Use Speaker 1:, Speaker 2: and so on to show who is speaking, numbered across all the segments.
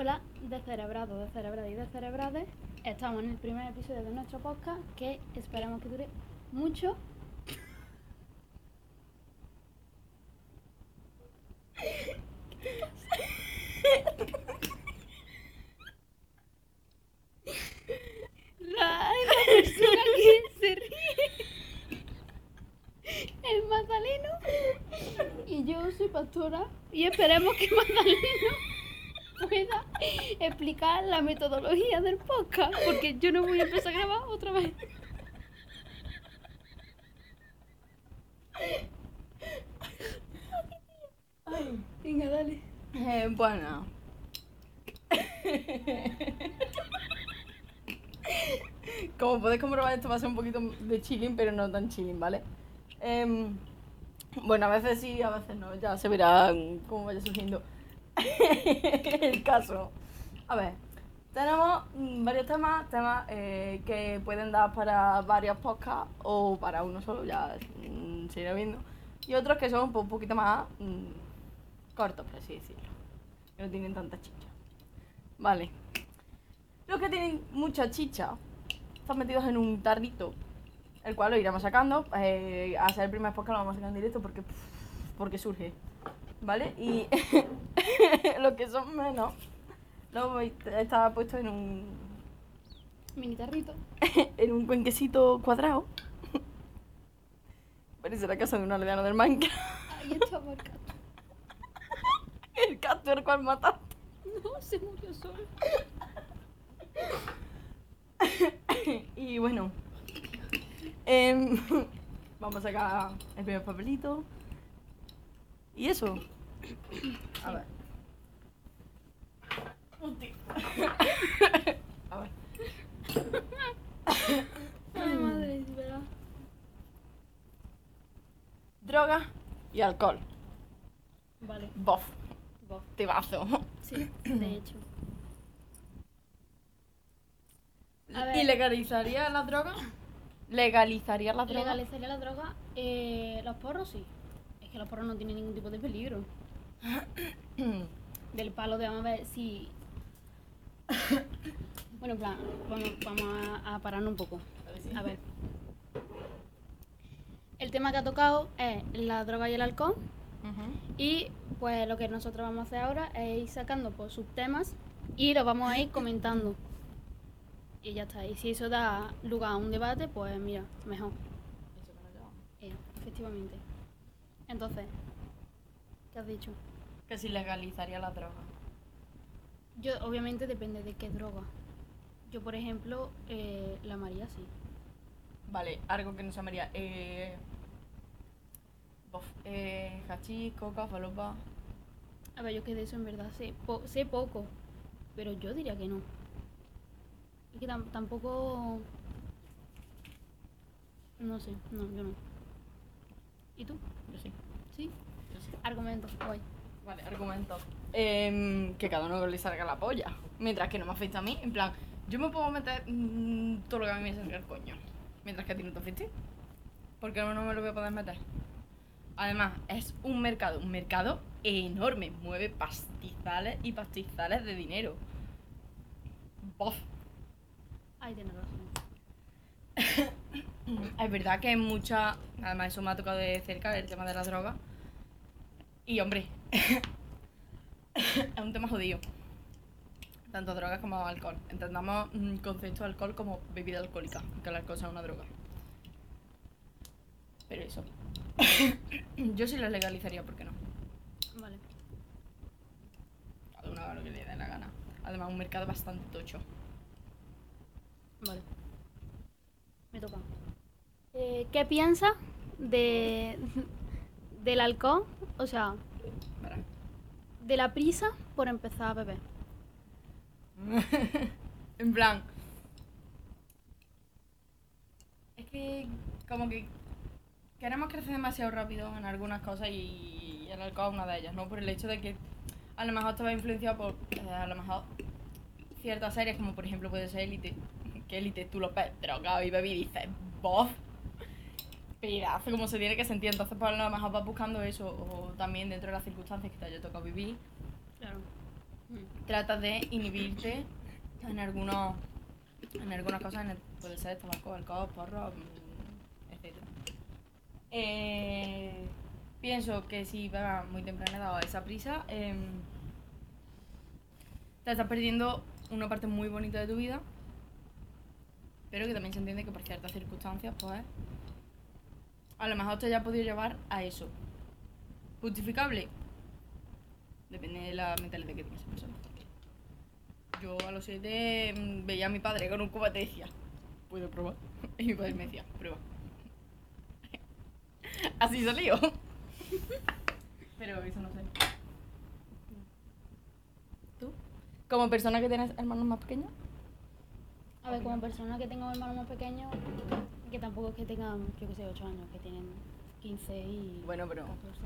Speaker 1: Hola, descerebrados, descerebradas y descerebrades. Estamos en el primer episodio de nuestro podcast que esperamos que dure mucho. La, la persona que se ríe es Magdaleno y yo soy pastora y esperemos que Magdaleno pueda la metodología del podcast porque yo no voy a empezar a grabar otra vez.
Speaker 2: Ay,
Speaker 1: Venga, dale.
Speaker 2: eh, bueno. Como podéis comprobar, esto va a ser un poquito de chilling, pero no tan chilling, ¿vale? Em, bueno, a veces sí, a veces no, ya se verá cómo vaya surgiendo el caso. A ver, tenemos mm, varios temas, temas eh, que pueden dar para varios podcasts o para uno solo, ya mm, se irá viendo. Y otros que son un po- un poquito más mm, cortos, por así decirlo. Que no tienen tanta chicha. Vale. Los que tienen mucha chicha están metidos en un tarrito, el cual lo iremos sacando. Eh, a ser el primer podcast lo vamos a sacar en directo porque, porque surge. ¿Vale? Y los que son menos, voy- está puesto en un,
Speaker 1: Mini tarrito.
Speaker 2: en un cuenquecito cuadrado. Parece la casa de un aldeano del Minecraft.
Speaker 1: Ahí estaba el gato.
Speaker 2: El gato el cual mataste.
Speaker 1: No, se murió solo.
Speaker 2: y bueno, em, vamos a sacar el primer papelito. Y eso. A ver. Hostia. A ver.
Speaker 1: Ay, madre, es verdad.
Speaker 2: Droga y alcohol.
Speaker 1: Vale.
Speaker 2: Bof.
Speaker 1: Bof.
Speaker 2: Tibazo.
Speaker 1: Sí, de hecho. A ver.
Speaker 2: ¿Y legalizaría la droga? ¿Legalizaría la droga?
Speaker 1: Legalizaría la droga. Eh, los porros sí. Es que los porros no tienen ningún tipo de peligro. Del palo de vamos a ver si. Bueno, en plan, vamos, vamos a, a pararnos un poco. A ver. El tema que ha tocado es la droga y el alcohol. Y pues lo que nosotros vamos a hacer ahora es ir sacando pues, subtemas y los vamos a ir comentando. Y ya está. Y si eso da lugar a un debate, pues mira, mejor.
Speaker 2: Eso.
Speaker 1: Eh, efectivamente. Entonces, ¿qué has dicho?
Speaker 2: Que si legalizaría la droga.
Speaker 1: Yo, obviamente, depende de qué droga. Yo, por ejemplo, eh, la María sí.
Speaker 2: Vale, algo que no se llamaría. Eh, bof, eh, hachís, coca, falopa.
Speaker 1: A ver, yo que de eso en verdad sé, po- sé poco, pero yo diría que no. Es que tam- tampoco... No sé, no, yo no. ¿Y tú?
Speaker 2: Yo sí.
Speaker 1: ¿Sí?
Speaker 2: Yo sí.
Speaker 1: Argumentos, guay.
Speaker 2: Vale, argumento. Em, que cada uno le salga la polla. Mientras que no me afecta a mí. En plan, yo me puedo meter mm, todo lo que a mí me salga el coño. Mientras que a ti no te afecte. Porque no, no me lo voy a poder meter. Además, es un mercado, un mercado enorme. Mueve pastizales y pastizales de dinero. Bof.
Speaker 1: Ay, tienes razón.
Speaker 2: Es verdad que mucha. Además, eso me ha tocado de cerca el tema de la droga. Y hombre, es un tema jodido. Tanto drogas como alcohol. Entendamos un concepto de alcohol como bebida alcohólica, que el alcohol sea una droga. Pero eso. Yo sí la legalizaría, ¿por qué no?
Speaker 1: Vale.
Speaker 2: Cada uno haga lo que le dé la gana. Además, un mercado bastante tocho.
Speaker 1: Vale. Me toca. Eh, ¿Qué piensas de, del alcohol? O sea, De la prisa por empezar a beber.
Speaker 2: en plan. Es que como que queremos crecer demasiado rápido en algunas cosas y el alcohol una de ellas, ¿no? Por el hecho de que a lo mejor va influenciado por eh, a lo mejor ciertas series como por ejemplo puede ser Elite. Que Elite tú lo ves drogado y bebí y dices, bof. Pedazo como se tiene que sentir. Entonces pues a lo mejor vas buscando eso o también dentro de las circunstancias que te haya tocado vivir
Speaker 1: Claro.
Speaker 2: Tratas de inhibirte en algunos en algunas cosas, en el- puede ser tabaco, alcohol, porro, mm, etc. Eh, pienso que si vas muy temprana edad a esa prisa, em, te estás perdiendo una parte muy bonita de tu vida, pero que también se entiende que por ciertas circunstancias, pues, a lo mejor te haya podido llevar a eso. ¿Justificable? Depende de la mentalidad que tenga esa persona. Yo a los 7 veía a mi padre con un cubate y decía, ¿puedo probar? Y mi padre me decía, prueba. Así salió. Pero eso no sé. ¿Tú? Como persona que tienes hermanos más pequeños,
Speaker 1: A ver, como persona que tengo hermanos más pequeños, que tampoco es que tengan, yo que sé, 8 años, que tienen 15 y
Speaker 2: Bueno, pero-
Speaker 1: 14.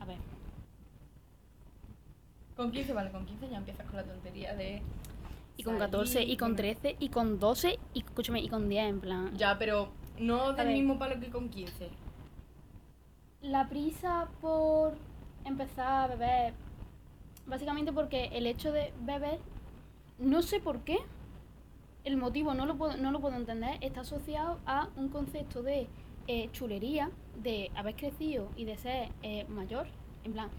Speaker 1: A ver,
Speaker 2: con 15, vale, con 15 ya empiezas con la tontería de...
Speaker 1: y con
Speaker 2: salir,
Speaker 1: 14, y con
Speaker 2: bueno.
Speaker 1: 13, y con 12, y escúchame, y con 10, en plan.
Speaker 2: Ya, pero no del
Speaker 1: ver.
Speaker 2: mismo palo que con 15.
Speaker 1: La prisa por empezar a beber, básicamente porque el hecho de beber, no sé por qué, el motivo no lo puedo, no lo puedo entender, está asociado a un concepto de eh, chulería, de haber crecido y de ser eh, mayor, en plan,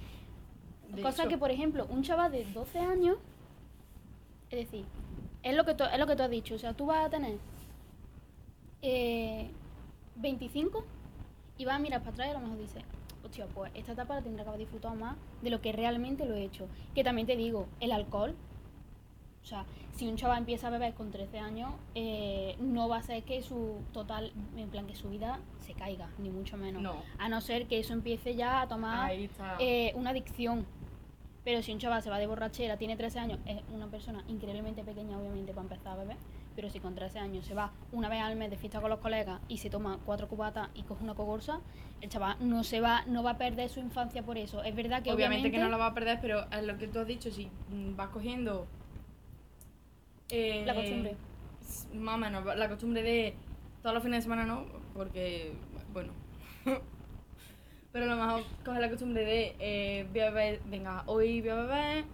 Speaker 2: De
Speaker 1: cosa
Speaker 2: hecho-
Speaker 1: que, por ejemplo, un chaval de 12 años, es decir, es lo que tú, es lo que tú has dicho, o sea, tú vas a tener eh, 25 y vas a mirar para atrás y a lo mejor dices, hostia, pues esta etapa la tendré que haber disfrutado más de lo que realmente lo he hecho. Que también te digo, el alcohol, o sea, si un chaval empieza a beber con 13 años, eh, no va a ser que su total, en plan que su vida se caiga, ni mucho menos.
Speaker 2: No.
Speaker 1: A no ser que eso empiece ya a tomar eh, una adicción. Pero si un chaval se va de borrachera, tiene 13 años, es una persona increíblemente pequeña, obviamente, para empezar a beber. Pero si con 13 años se va una vez al mes de fiesta con los colegas y se toma cuatro cubatas y coge una cogorza, el chaval no se va, no va a perder su infancia por eso. Es verdad que
Speaker 2: obviamente,
Speaker 1: obviamente,
Speaker 2: que no la va a perder, pero es lo que tú has dicho, si mm, vas cogiendo... eh,
Speaker 1: La costumbre.
Speaker 2: Más o menos, la costumbre de todos los fines de semana no, porque, bueno... pero a lo mejor coges la costumbre de eh, voy a beber, venga, hoy voy a beber,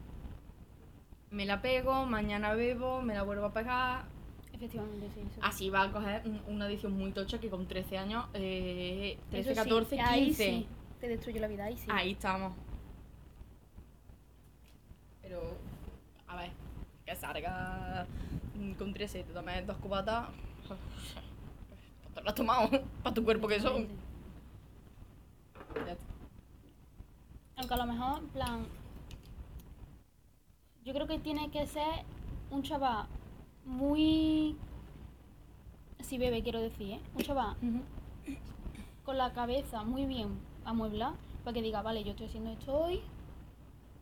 Speaker 2: me la pego, mañana bebo, me la vuelvo a pegar,
Speaker 1: Efectivamente, sí. eso.
Speaker 2: Así va a coger un- una edición muy tocha que con 13 años, eh, 13,
Speaker 1: Eso sí,
Speaker 2: 14, 15.
Speaker 1: Ahí sí, te destruye la vida, ahí sí.
Speaker 2: Ahí estamos. Pero, a ver, que salga mm, con 13 y te tomes dos cubatas. Te lo has tomado para tu cuerpo que son.
Speaker 1: Aunque a lo mejor, en plan. Yo creo que tiene que ser un chaval muy. Si bebe, quiero decir, ¿eh? Un chaval con la cabeza muy bien amueblada para que diga, vale, yo estoy haciendo esto hoy,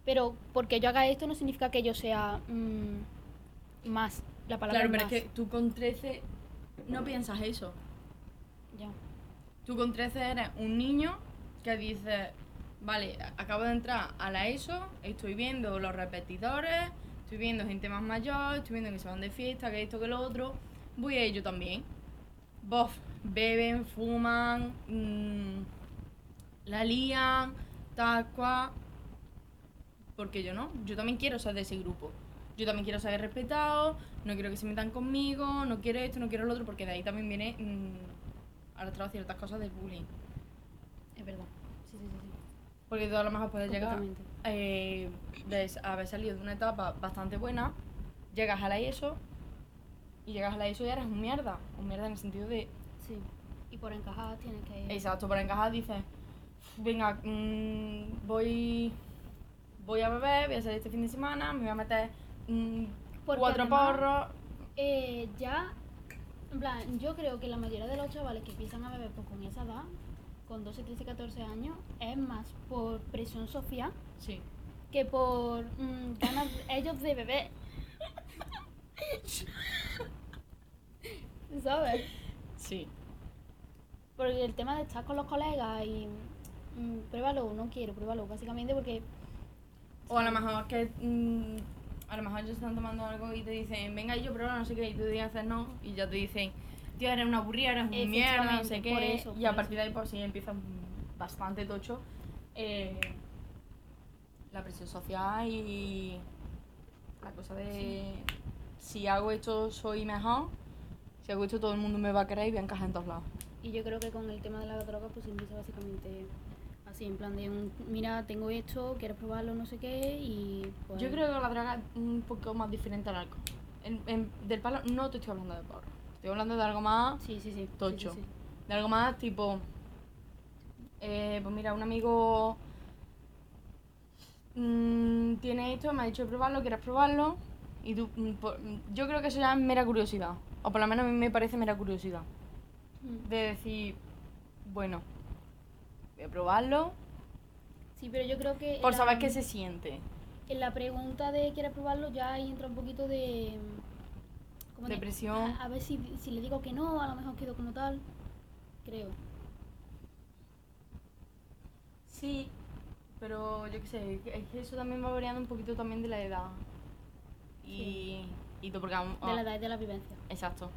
Speaker 1: pero porque yo haga esto no significa que yo sea mm, más. La palabra
Speaker 2: Claro, pero es que tú con 13 no piensas eso.
Speaker 1: Ya.
Speaker 2: Tú con 13 eres un niño que dice, vale, acabo de entrar a la ESO, estoy viendo los repetidores, estoy viendo gente más mayor, estoy viendo que se van de fiesta, que esto, que lo otro, voy a ello también. Bof, beben, fuman, mm, la lían, tal cual. Porque yo no, yo también quiero ser de ese grupo. Yo también quiero ser respetado, no quiero que se metan conmigo, no quiero esto, no quiero lo otro, porque de ahí también viene mm, arrastrado ciertas cosas del bullying.
Speaker 1: Es verdad. Sí, sí, sí. sí.
Speaker 2: Porque tú a lo mejor puedes llegar eh, de haber salido de una etapa bastante buena, llegas a la ESO y llegas a la ESO y eres un mierda. Un mierda en el sentido de,
Speaker 1: Sí. Y por encajar tienes que.
Speaker 2: exacto, para encajar dices, venga, mm, voy, voy a beber, voy a salir este fin de semana, me voy a meter mm, cuatro
Speaker 1: además-
Speaker 2: porros.
Speaker 1: Eh, ya, en plan, yo creo que la mayoría de los chavales que empiezan a beber pues, con esa edad, con 12, 13, 14 años, es más por presión social
Speaker 2: Sí.
Speaker 1: que por mm, ganas ellos de beber. ¿Sabes?
Speaker 2: Sí.
Speaker 1: Porque el tema de estar con los colegas y mm, pruébalo, no quiero, pruébalo, básicamente porque
Speaker 2: O a lo mejor que mm, a lo mejor ellos están tomando algo y te dicen, venga yo pruebo no sé qué, y tú dices no, y ya te dicen, tío, eres una aburrida, eres un mierda, no sé qué.
Speaker 1: por eso,
Speaker 2: y a
Speaker 1: por
Speaker 2: partir de ahí pues sí empieza bastante tocho eh, la presión social y, La cosa de si hago esto soy mejor, si hago esto todo el mundo me va a querer y voy a encajar en todos lados.
Speaker 1: Y yo creo que con el tema de la droga, pues empieza básicamente así, en plan de un, mira, tengo esto, quieres probarlo, no sé qué, y pues...
Speaker 2: Yo creo que la droga es un poco más diferente al alcohol. En- en- del palo no te estoy hablando de porro. Estoy hablando de algo más
Speaker 1: Sí, sí, sí.
Speaker 2: tocho.
Speaker 1: sí, sí.
Speaker 2: De algo más tipo. eh, pues mira, un amigo mm, tiene esto, me ha dicho de probarlo, quieres probarlo. Y tú, mm, por- mm, yo creo que eso ya es mera curiosidad. O por lo menos a mí me parece mera curiosidad.
Speaker 1: Mm.
Speaker 2: De decir, bueno, voy a probarlo
Speaker 1: Sí, pero yo creo que...
Speaker 2: por
Speaker 1: la-
Speaker 2: saber qué se siente.
Speaker 1: En la pregunta de ¿quieres probarlo? ya ahí entra un poquito de... como de,
Speaker 2: Depresión.
Speaker 1: A, a ver si, si le digo que no, a lo mejor quedo como tal. Creo.
Speaker 2: Sí, pero yo qué sé, es que eso también va variando un poquito también de la edad. Y, y todo, porque
Speaker 1: De la
Speaker 2: ah,
Speaker 1: edad y de la vivencia.
Speaker 2: Exacto.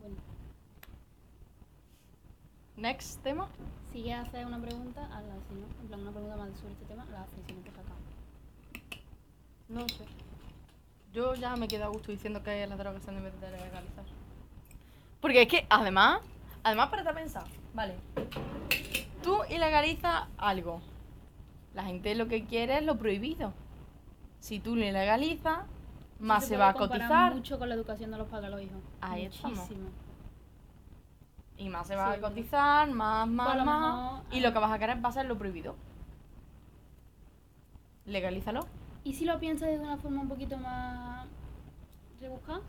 Speaker 1: Bueno,
Speaker 2: Next tema.
Speaker 1: si quieres hacer una pregunta, hazla. Si no, en plan una pregunta más sobre este tema, la haces. Si no, pues acá.
Speaker 2: No sé. Yo ya me quedo a gusto diciendo que las drogas se han de legalizar. Porque es que, además, además para pensar, vale, tú ilegalizas algo. La gente lo que quiere es lo prohibido. Si tú lo ilegalizas, más
Speaker 1: Sí
Speaker 2: se, va a cotizar
Speaker 1: mucho con la educación de los padres a los hijos.
Speaker 2: Ahí estamos. Y más se va
Speaker 1: Sí,
Speaker 2: a cotizar, más, más,
Speaker 1: Pues
Speaker 2: más.
Speaker 1: mejor,
Speaker 2: y lo que vas a querer va a ser lo prohibido. Legalízalo.
Speaker 1: ¿Y si lo piensas de una forma un poquito más rebuscada?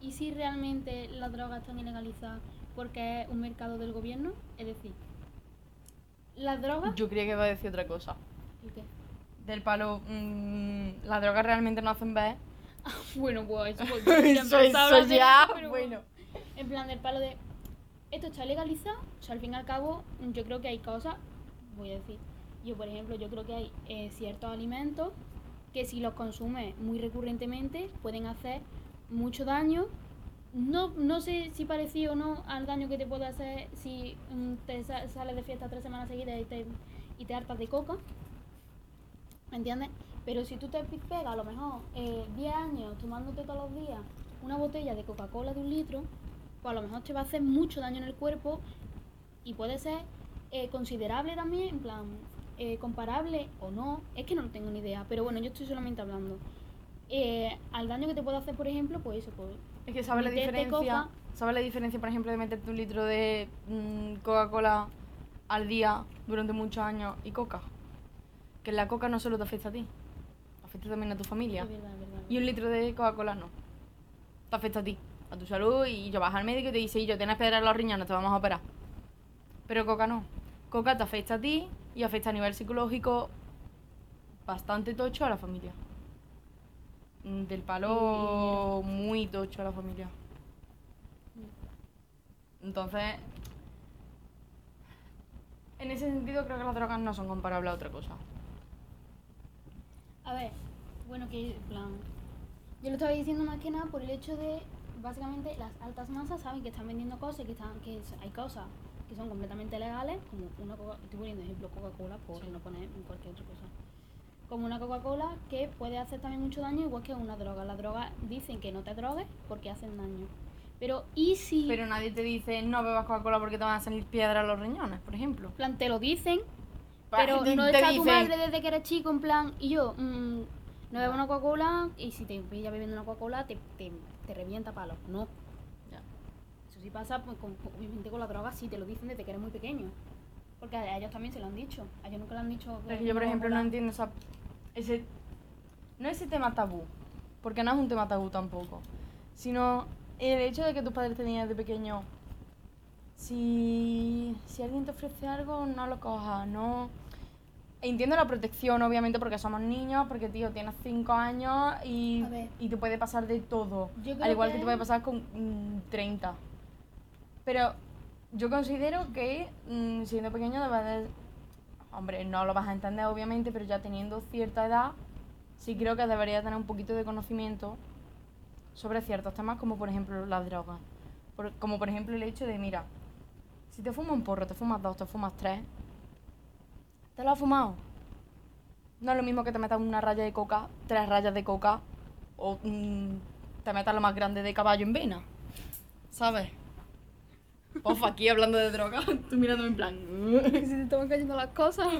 Speaker 1: ¿Y si realmente las drogas están ilegalizadas porque es un mercado del gobierno? Es decir, las drogas...
Speaker 2: Yo creía que iba a decir otra cosa.
Speaker 1: ¿El qué?
Speaker 2: Del palo, mm, las drogas realmente no hacen ver.
Speaker 1: Bueno, pues eso, pues,
Speaker 2: Eso, eso ya, bueno.
Speaker 1: En plan, del palo de... Esto está legalizado, o sea, al fin y al cabo, yo creo que hay cosas, voy a decir, yo por ejemplo, yo creo que hay eh, ciertos alimentos que si los consumes muy recurrentemente pueden hacer mucho daño. No, no sé si parecido o no al daño que te puede hacer si mm, te sa- sales de fiesta tres semanas seguidas y te, y te hartas de coca. ¿Me entiendes? Pero si tú te pegas a lo mejor eh, 10 años tomándote todos los días una botella de Coca-Cola de un litro, pues a lo mejor te va a hacer mucho daño en el cuerpo y puede ser eh, considerable también, en plan, eh, comparable o no, es que no lo tengo ni idea, pero bueno, yo estoy solamente hablando. Eh, al daño que te puede hacer, por ejemplo, pues eso, pues
Speaker 2: Es que sabes la diferencia.
Speaker 1: coca.
Speaker 2: ¿Sabes la diferencia, por ejemplo, de meterte un litro de mm, Coca-Cola al día durante muchos años y coca? Que la coca no solo te afecta a ti, afecta también a tu familia.
Speaker 1: es verdad, es verdad.
Speaker 2: Y un litro de Coca-Cola no. Te afecta a ti, a tu salud y yo vas al médico y te dice, y yo tienes piedra en los riñones, te vamos a operar. Pero Coca no. Coca te afecta a ti y afecta a nivel psicológico bastante tocho a la familia. Mm, Del palo muy tocho a la familia. Entonces, en ese sentido creo que las drogas no son comparables a otra cosa.
Speaker 1: A ver, bueno, que plan. Yo lo estaba diciendo más que nada por el hecho de, básicamente, las altas masas saben que están vendiendo cosas y que, están, que hay cosas que son completamente legales, como una Coca Estoy poniendo ejemplo Coca-Cola por no poner cualquier otra cosa. Como una Coca-Cola que puede hacer también mucho daño, igual que una droga. Las drogas dicen que no te drogues porque hacen daño. Pero, ¿y si.?
Speaker 2: Pero nadie te dice no bebas Coca-Cola porque te van a salir piedras en los riñones, por ejemplo.
Speaker 1: en plan, te lo dicen, pero no está tu madre desde que eres chico, en plan, y yo, mm, no bebo una Coca-Cola, y si te pillas bebiendo una Coca-Cola, te, te, te revienta palos. No. Eso sí pasa, pues, con, obviamente con la droga, sí, te lo dicen desde que eres muy pequeño. Porque a ellos también se lo han dicho. A ellos nunca le han dicho.
Speaker 2: Pero es que yo, por ejemplo, no entiendo esa, ese... No ese tema tabú, porque no es un tema tabú tampoco, sino el hecho de que tus padres tenían de pequeño... Si, si alguien te ofrece algo, no lo cojas, no... Entiendo la protección, obviamente, porque somos niños, porque, tío, tienes 5 años y, y te puede pasar de todo. Al igual que...
Speaker 1: que-
Speaker 2: te puede pasar con mm, 30. Pero yo considero que mm, siendo pequeño debes de... Hombre, no lo vas a entender, obviamente, pero ya teniendo cierta edad, sí creo que deberías tener un poquito de conocimiento sobre ciertos temas, como por ejemplo las drogas. Por- como por ejemplo el hecho de, mira, si te fumas un porro, te fumas dos, te fumas tres, ¿te lo has fumado? No es lo mismo que te metas una raya de coca, tres rayas de coca, o mm, te metas lo más grande de caballo en vena. ¿Sabes? Ofa, aquí hablando de droga, tú mirándome en plan.
Speaker 1: Que se te estaban cayendo las cosas.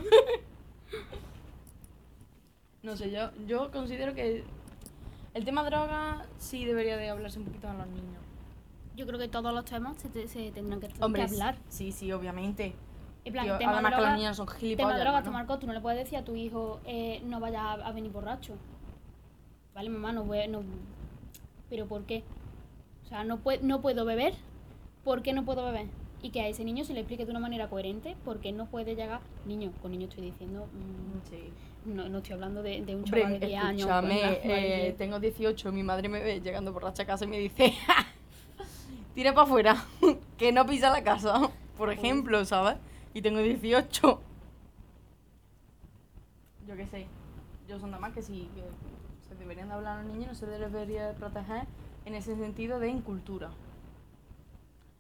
Speaker 2: No sé, yo, yo considero que el tema droga sí debería de hablarse un poquito a los niños.
Speaker 1: Yo creo que todos los temas se, te- se tendrán que, que
Speaker 2: Hombre,
Speaker 1: hablar.
Speaker 2: sí, sí, obviamente.
Speaker 1: En plan,
Speaker 2: Tío,
Speaker 1: tema
Speaker 2: además que
Speaker 1: Tema drogas,
Speaker 2: ¿no?
Speaker 1: tomar alcohol, tú no le puedes decir a tu hijo eh, no vayas a, a venir borracho. Vale, mamá, no voy a- no ¿Pero por qué? O sea, no, no puedo beber. ¿Por qué no puedo beber? Y que a ese niño se le explique de una manera coherente por qué no puede llegar. Niño, con niño estoy diciendo. mm,
Speaker 2: Sí.
Speaker 1: no, no estoy hablando de, de un
Speaker 2: Hombre,
Speaker 1: chaval de 10 años.
Speaker 2: escúchame, eh, tengo 18, mi madre me ve llegando borracha a casa y me dice, tira para afuera, que no pisa la casa, por ejemplo, ¿sabes? Y tengo 18. Yo qué sé, yo son nada más que sí, que se deberían de hablar a los niños, no se debería de proteger en ese sentido de incultura.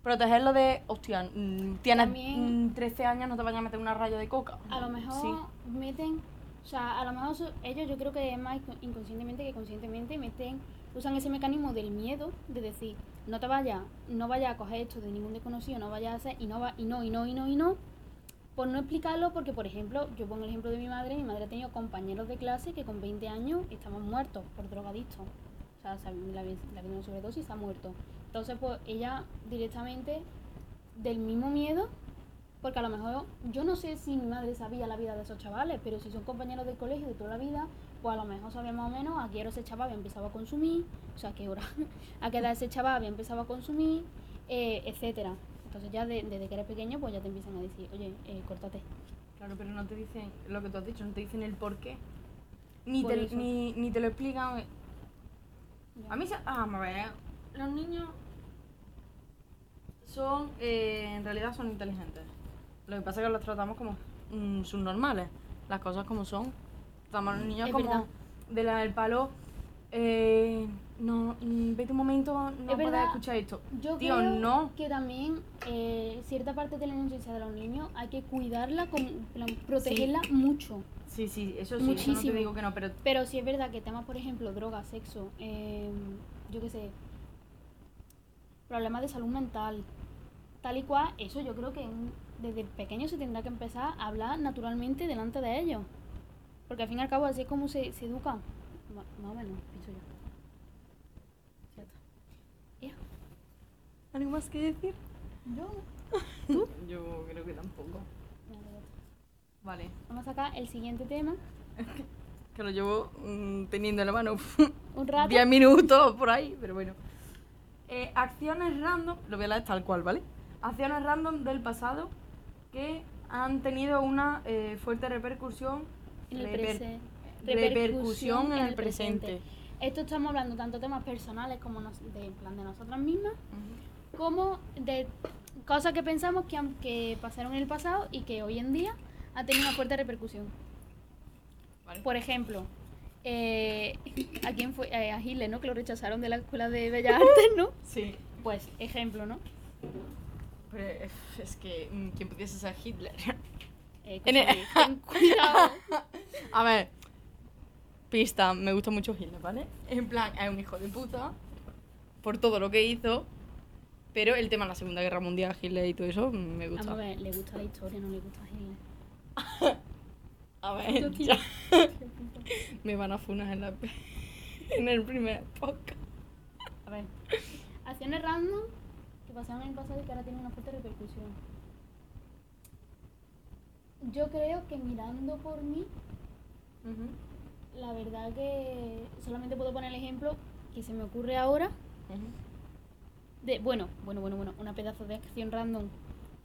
Speaker 2: Protegerlo de, hostia, mm, tienes
Speaker 1: También-
Speaker 2: mm, 13 años, no te vayas a meter una raya de coca.
Speaker 1: A lo mejor
Speaker 2: Sí.
Speaker 1: meten, o sea, a lo mejor ellos yo creo que es más inco- inconscientemente que conscientemente meten, usan ese mecanismo del miedo de decir, no te vayas, no vayas a coger esto de ningún desconocido, no vayas a hacer, y no va, y no, y no, y no, y no, por no explicarlo, porque por ejemplo, yo pongo el ejemplo de mi madre, mi madre ha tenido compañeros de clase que con 20 años estaban muertos por drogadictos. O sea, le había dado sobredosis y ha muerto. Entonces, pues ella directamente, del mismo miedo, porque a lo mejor yo no sé si mi madre sabía la vida de esos chavales, pero si son compañeros del colegio de toda la vida, pues a lo mejor sabía más o menos a qué hora ese chaval había empezado a consumir, o sea, a qué hora, a qué edad ese chaval había empezado a consumir, eh, etcétera. Entonces ya de- desde que eres pequeño, pues ya te empiezan a decir, oye, eh, córtate.
Speaker 2: Claro, pero no te dicen lo que tú has dicho, no te dicen el por qué. Ni,
Speaker 1: Por
Speaker 2: te, ni, ni te lo explican.
Speaker 1: Ya.
Speaker 2: A mí, se- ah, vamos a ver, los niños son, eh, en realidad son inteligentes. Lo que pasa es que los tratamos como mm, subnormales, las cosas como son. Tratamos a los niños
Speaker 1: Es
Speaker 2: como
Speaker 1: verdad.
Speaker 2: de la del palo. Eh, no, mm, vete un momento, no
Speaker 1: Es verdad,
Speaker 2: escuchar esto.
Speaker 1: Yo
Speaker 2: Tío,
Speaker 1: creo
Speaker 2: no.
Speaker 1: que también eh, cierta parte de la inocencia de los niños hay que cuidarla, con, protegerla mucho.
Speaker 2: Sí, sí, eso sí, eso no
Speaker 1: Muchísimo.
Speaker 2: te digo que no, pero
Speaker 1: Pero sí es verdad que temas, por ejemplo, droga, sexo, eh, yo qué sé, problemas de salud mental, tal y cual, eso yo creo que en- desde pequeño se tendrá que empezar a hablar naturalmente delante de ellos. Porque al fin y al cabo así es como se, se educan. Ma- Más o menos, pienso yo.
Speaker 2: ya está.
Speaker 1: Ya.
Speaker 2: ¿Algo más que decir?
Speaker 1: Yo.
Speaker 2: Yo creo que tampoco.
Speaker 1: Vale. Vamos a sacar el siguiente tema.
Speaker 2: Que lo llevo mm, teniendo en la mano
Speaker 1: Un rato.
Speaker 2: 10 minutos por ahí, pero bueno. Eh, acciones random, lo voy a leer tal cual, ¿vale? Acciones random del pasado que han tenido una eh, fuerte repercusión
Speaker 1: En el
Speaker 2: reper- repercusión en el presente.
Speaker 1: Esto estamos hablando tanto de temas personales como nos- de, en plan de nosotras mismas, como de cosas que pensamos que, que pasaron en el pasado y que hoy en día han tenido una fuerte repercusión.
Speaker 2: ¿Vale?
Speaker 1: Por ejemplo, eh, ¿a quién fue? Eh, a Hitler, ¿no? Que lo rechazaron de la Escuela de Bellas Artes, ¿no?
Speaker 2: Sí.
Speaker 1: Pues, ejemplo, ¿no?
Speaker 2: Pero eh, es que, mm, ¿quién pudiese ser Hitler?
Speaker 1: Eh,
Speaker 2: En el-
Speaker 1: cuidado.
Speaker 2: A ver, pista, me gusta mucho Hitler, ¿vale? En plan, es un hijo de puta por todo lo que hizo, pero el tema de la Segunda Guerra Mundial, Hitler y todo eso, mm, me gusta.
Speaker 1: a ver, le gusta la historia, no le gusta Hitler.
Speaker 2: A ver, ya. me van a funar en, la, en el primer podcast.
Speaker 1: A ver, acciones random que pasaron en el pasado y que ahora tienen una fuerte repercusión. Yo creo que mirando por mí, la verdad que solamente puedo poner el ejemplo que se me ocurre ahora de, bueno, bueno, bueno, bueno, una pedazo de acción random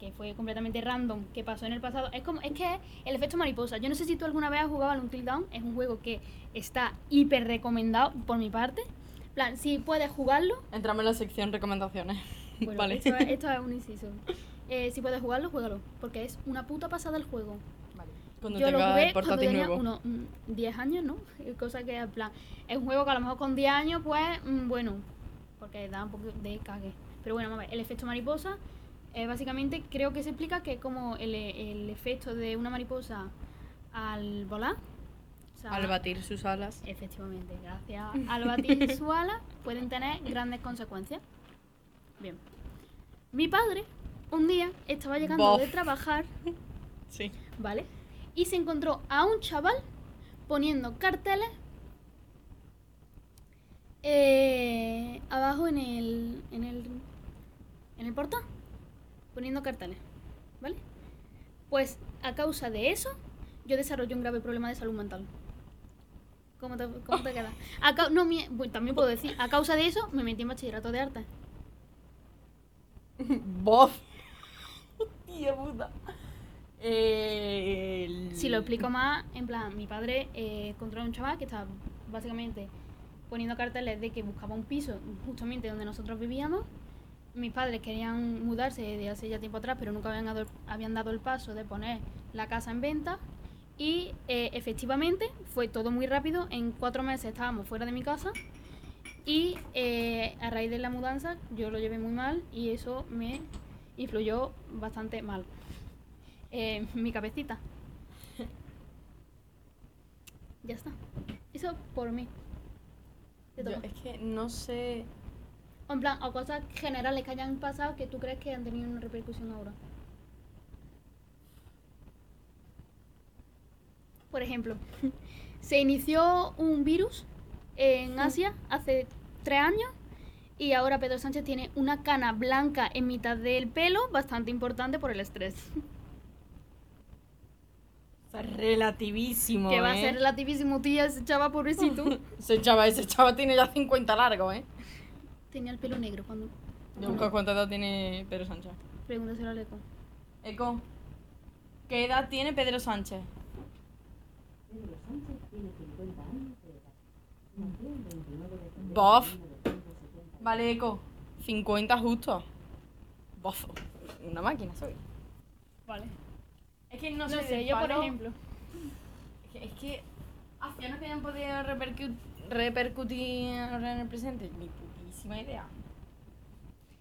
Speaker 1: que fue completamente random, que pasó en el pasado. Es como, es que es el efecto mariposa. Yo no sé si tú alguna vez has jugado al Until Dawn, es un juego que está hiper recomendado por mi parte. Plan, si puedes jugarlo,
Speaker 2: Entramos en la sección recomendaciones.
Speaker 1: bueno,
Speaker 2: vale.
Speaker 1: esto, es- esto es un inciso. Eh, si puedes jugarlo, juégalo, porque es una puta pasada el juego.
Speaker 2: Vale. Cuando
Speaker 1: Yo lo
Speaker 2: tenga
Speaker 1: jugué
Speaker 2: el
Speaker 1: cuando
Speaker 2: portátil
Speaker 1: tenía
Speaker 2: nuevo.
Speaker 1: unos mm, 10 años, ¿no? Cosa que, en plan, es un juego que a lo mejor con 10 años, pues, mm, bueno, porque da un poco de cague. Pero bueno, vamos a ver, el efecto mariposa, eh, básicamente creo que se explica que es como el, el efecto de una mariposa al volar, sea,
Speaker 2: Al batir sus alas.
Speaker 1: Efectivamente, gracias al batir su ala pueden tener grandes consecuencias. Bien. Mi padre un día estaba llegando
Speaker 2: Bof.
Speaker 1: de trabajar,
Speaker 2: Sí.
Speaker 1: ¿vale? Y se encontró a un chaval poniendo carteles eh, abajo en el, en el en el portal, poniendo carteles, ¿vale? Pues a causa de eso, yo desarrollé un grave problema de salud mental. ¿Cómo te, cómo te queda? A no, mi- bueno, también puedo decir, a causa de eso me metí en bachillerato de arte.
Speaker 2: Bof. Tía puta.
Speaker 1: Si lo explico más, en plan, mi padre eh, encontró a un chaval que estaba básicamente poniendo carteles de que buscaba un piso justamente donde nosotros vivíamos. Mis padres querían mudarse de hace ya tiempo atrás, pero nunca habían dado, habían dado el paso de poner la casa en venta. Y eh, efectivamente fue todo muy rápido. En cuatro meses estábamos fuera de mi casa. Y eh, a raíz de la mudanza yo lo llevé muy mal y eso me influyó bastante mal. Eh, mi cabecita. Ya está. Eso por mí.
Speaker 2: Yo es que no sé.
Speaker 1: En plan, o cosas generales que hayan pasado que tú crees que han tenido una repercusión ahora. Por ejemplo, se inició un virus en Asia hace tres años y ahora Pedro Sánchez tiene una cana blanca en mitad del pelo, bastante importante por el estrés.
Speaker 2: Relativísimo.
Speaker 1: que va a
Speaker 2: ¿eh?
Speaker 1: ser relativísimo, tía, ese chaval pobrecito.
Speaker 2: Ese chaval, ese chaval tiene ya 50 largos, ¿eh?
Speaker 1: Tenía el pelo negro cuando...
Speaker 2: Yo busco cuánta edad tiene Pedro Sánchez.
Speaker 1: Pregúntaselo al eco.
Speaker 2: Eco, ¿qué edad tiene Pedro Sánchez? Bof. Vale, Eco. 50 justo. Bof. Una máquina soy.
Speaker 1: Vale.
Speaker 2: Es que no
Speaker 1: No
Speaker 2: sé,
Speaker 1: yo por ejemplo.
Speaker 2: Es que, que acciones que hayan podido repercu- repercutir ahora en el presente, ni putísima idea.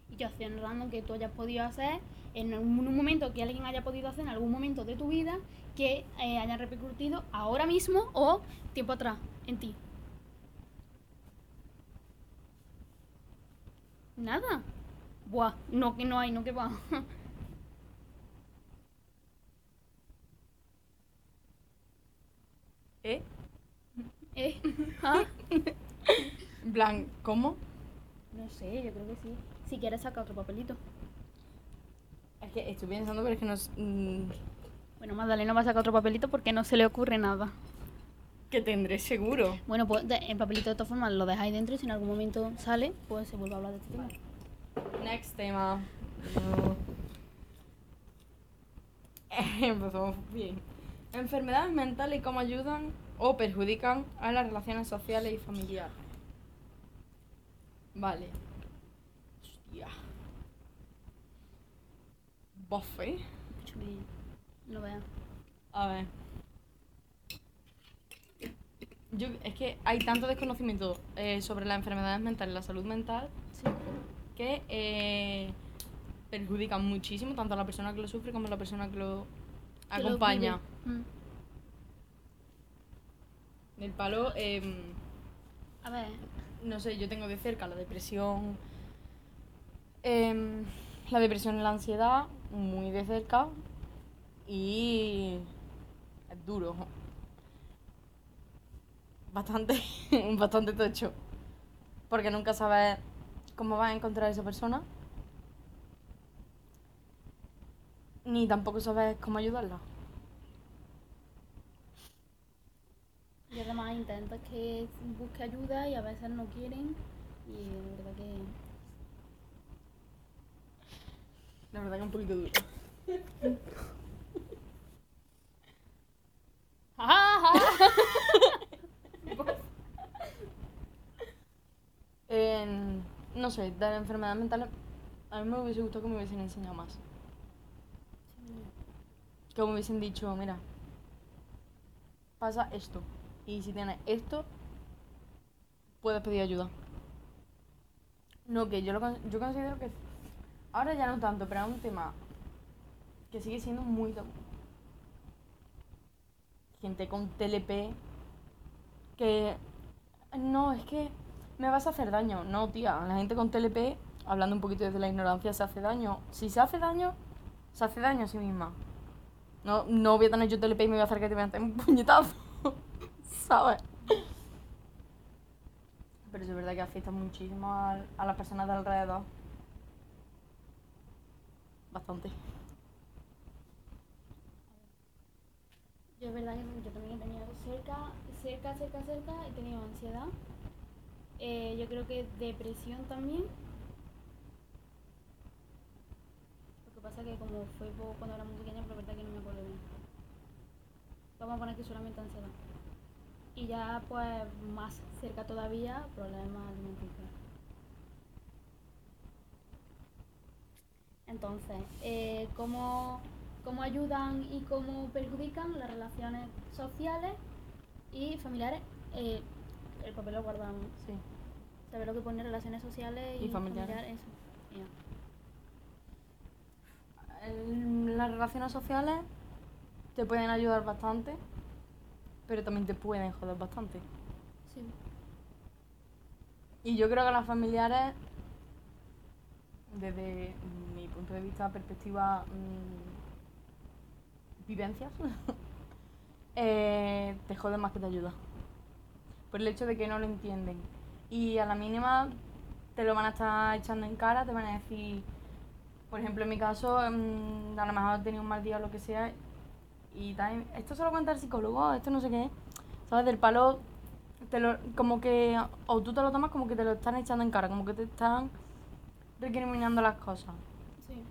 Speaker 1: Y yo acciones random que tú hayas podido hacer en un, un momento que alguien haya podido hacer en algún momento de tu vida que eh, haya repercutido ahora mismo o tiempo atrás en ti. Nada. Buah, no que no hay, no que va.
Speaker 2: ¿Eh?
Speaker 1: ¿Eh? ¿Ah?
Speaker 2: Plan, ¿cómo?
Speaker 1: No sé, yo creo que sí. Si quieres saca otro papelito.
Speaker 2: Es que estoy pensando, pero es que no. s- mm,
Speaker 1: Bueno, Magdalena va a sacar otro papelito porque no se le ocurre nada.
Speaker 2: que tendré seguro.
Speaker 1: Bueno, pues de- el papelito de todas formas lo dejáis dentro y si en algún momento sale, pues se vuelve a hablar de este tema.
Speaker 2: Next tema. No. Empezamos bien. Enfermedades mentales y cómo ayudan o perjudican a las relaciones sociales y familiares. Vale. Hostia.
Speaker 1: Chuli, No veas.
Speaker 2: A ver. Yo, es que hay tanto desconocimiento eh, sobre las enfermedades mentales y la salud mental
Speaker 1: Sí.
Speaker 2: que eh, perjudican muchísimo tanto a la persona que lo sufre como a la persona lo
Speaker 1: Que lo
Speaker 2: acompaña.
Speaker 1: Mm.
Speaker 2: Del palo, em,
Speaker 1: A ver,
Speaker 2: no sé, yo tengo de cerca la depresión, em, la depresión y la ansiedad muy de cerca y es duro. Bastante, bastante tocho. Porque nunca sabes cómo vas a encontrar a esa persona. Ni tampoco sabes cómo ayudarla.
Speaker 1: y además intentas que busque ayuda y a veces no quieren. Y la verdad que.
Speaker 2: La verdad que es un poquito duro. En- no sé, de la enfermedad mental a mí me hubiese gustado que me hubiesen enseñado más. Que me hubiesen dicho, mira, pasa esto. Y si tienes esto, puedes pedir ayuda. No, que yo, lo, yo considero que ahora ya no tanto, pero es un tema que sigue siendo muy. Gente con TLP Que. No, es que me vas a hacer daño. No, tía, la gente con TLP, hablando un poquito desde la ignorancia, se hace daño. Si se hace daño, se hace daño a sí misma. No, no voy a tener yo TLP y me voy a hacer que te metan un puñetazo. ¿Sabes? Pero es verdad que afecta muchísimo a, a las personas de alrededor. Bastante.
Speaker 1: Yo es verdad que yo también he tenido cerca, cerca, cerca, cerca, he tenido ansiedad. Eh, yo creo que depresión también. Lo que pasa es que como fue poco cuando era muy pequeña, pero es verdad que no me acuerdo bien. Vamos a poner que solamente ansiedad. Y ya pues más cerca todavía, problemas alimenticios. Entonces, eh, ¿cómo, ¿cómo ayudan y cómo perjudican las relaciones sociales y familiares? Eh, el papel lo guardamos.
Speaker 2: Sí.
Speaker 1: Saber lo que pone relaciones sociales y,
Speaker 2: Y familiares.
Speaker 1: eso.
Speaker 2: Las relaciones sociales te pueden ayudar bastante, pero también te pueden joder bastante.
Speaker 1: Sí.
Speaker 2: Y yo creo que las familiares, desde mi punto de vista, perspectiva, mm, vivencias, eh, te joden más que te ayudan. Por el hecho de que no lo entienden. Y a la mínima te lo van a estar echando en cara, te van a decir, por ejemplo, en mi caso, mm, a lo mejor he tenido un mal día o lo que sea, y también, esto se lo cuenta el psicólogo, esto no sé qué, ¿sabes? Del palo, te lo, como que, o tú te lo tomas como que te lo están echando en cara, como que te están recriminando las cosas.
Speaker 1: Sí.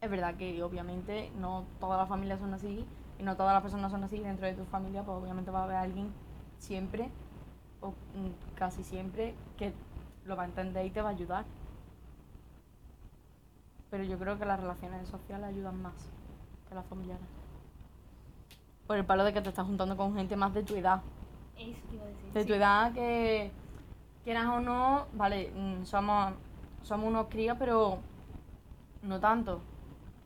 Speaker 2: Es verdad que obviamente no todas las familias son así y no todas las personas son así. Dentro de tu familia, pues obviamente va a haber alguien siempre o mm, casi siempre que lo va a entender y te va a ayudar. Pero yo creo que las relaciones sociales ayudan más que las familiares. Por el palo de que te estás juntando con gente más de tu edad.
Speaker 1: Eso te iba a decir.
Speaker 2: De
Speaker 1: sí.
Speaker 2: tu edad que quieras o no, vale, mm, somos, somos unos críos, pero no tanto.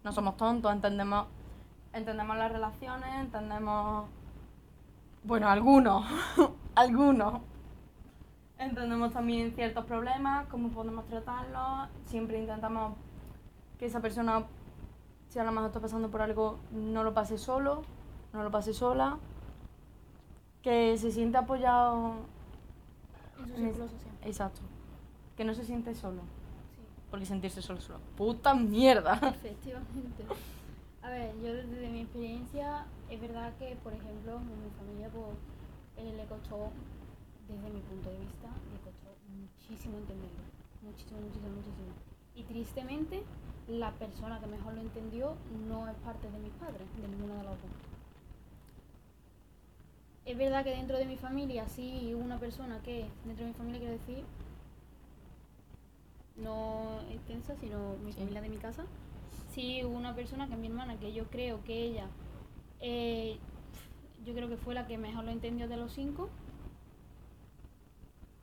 Speaker 2: No somos tontos, entendemos, entendemos las relaciones, entendemos, bueno, algunos, algunos. Entendemos también ciertos problemas, cómo podemos tratarlos. Siempre intentamos que esa persona, si a lo mejor está pasando por algo, no lo pase solo, no lo pase sola. Que se siente apoyado
Speaker 1: En su círculo social.
Speaker 2: Exacto. Que no se siente solo.
Speaker 1: Sí.
Speaker 2: Porque sentirse solo es una puta mierda.
Speaker 1: Efectivamente. A ver, yo desde mi experiencia, es verdad que, por ejemplo, en mi familia, pues, eh, le costó, desde mi punto de vista, le costó muchísimo entenderlo. Muchísimo, muchísimo, muchísimo. Y tristemente, la persona que mejor lo entendió no es parte de mis padres, de ninguno de los dos. Es verdad que dentro de mi familia, sí, una persona que, dentro de mi familia quiero decir, no extensa, sino mi
Speaker 2: Sí.
Speaker 1: familia de mi casa, sí hubo una persona que es mi hermana, que yo creo que ella, eh, yo creo que fue la que mejor lo entendió de los cinco.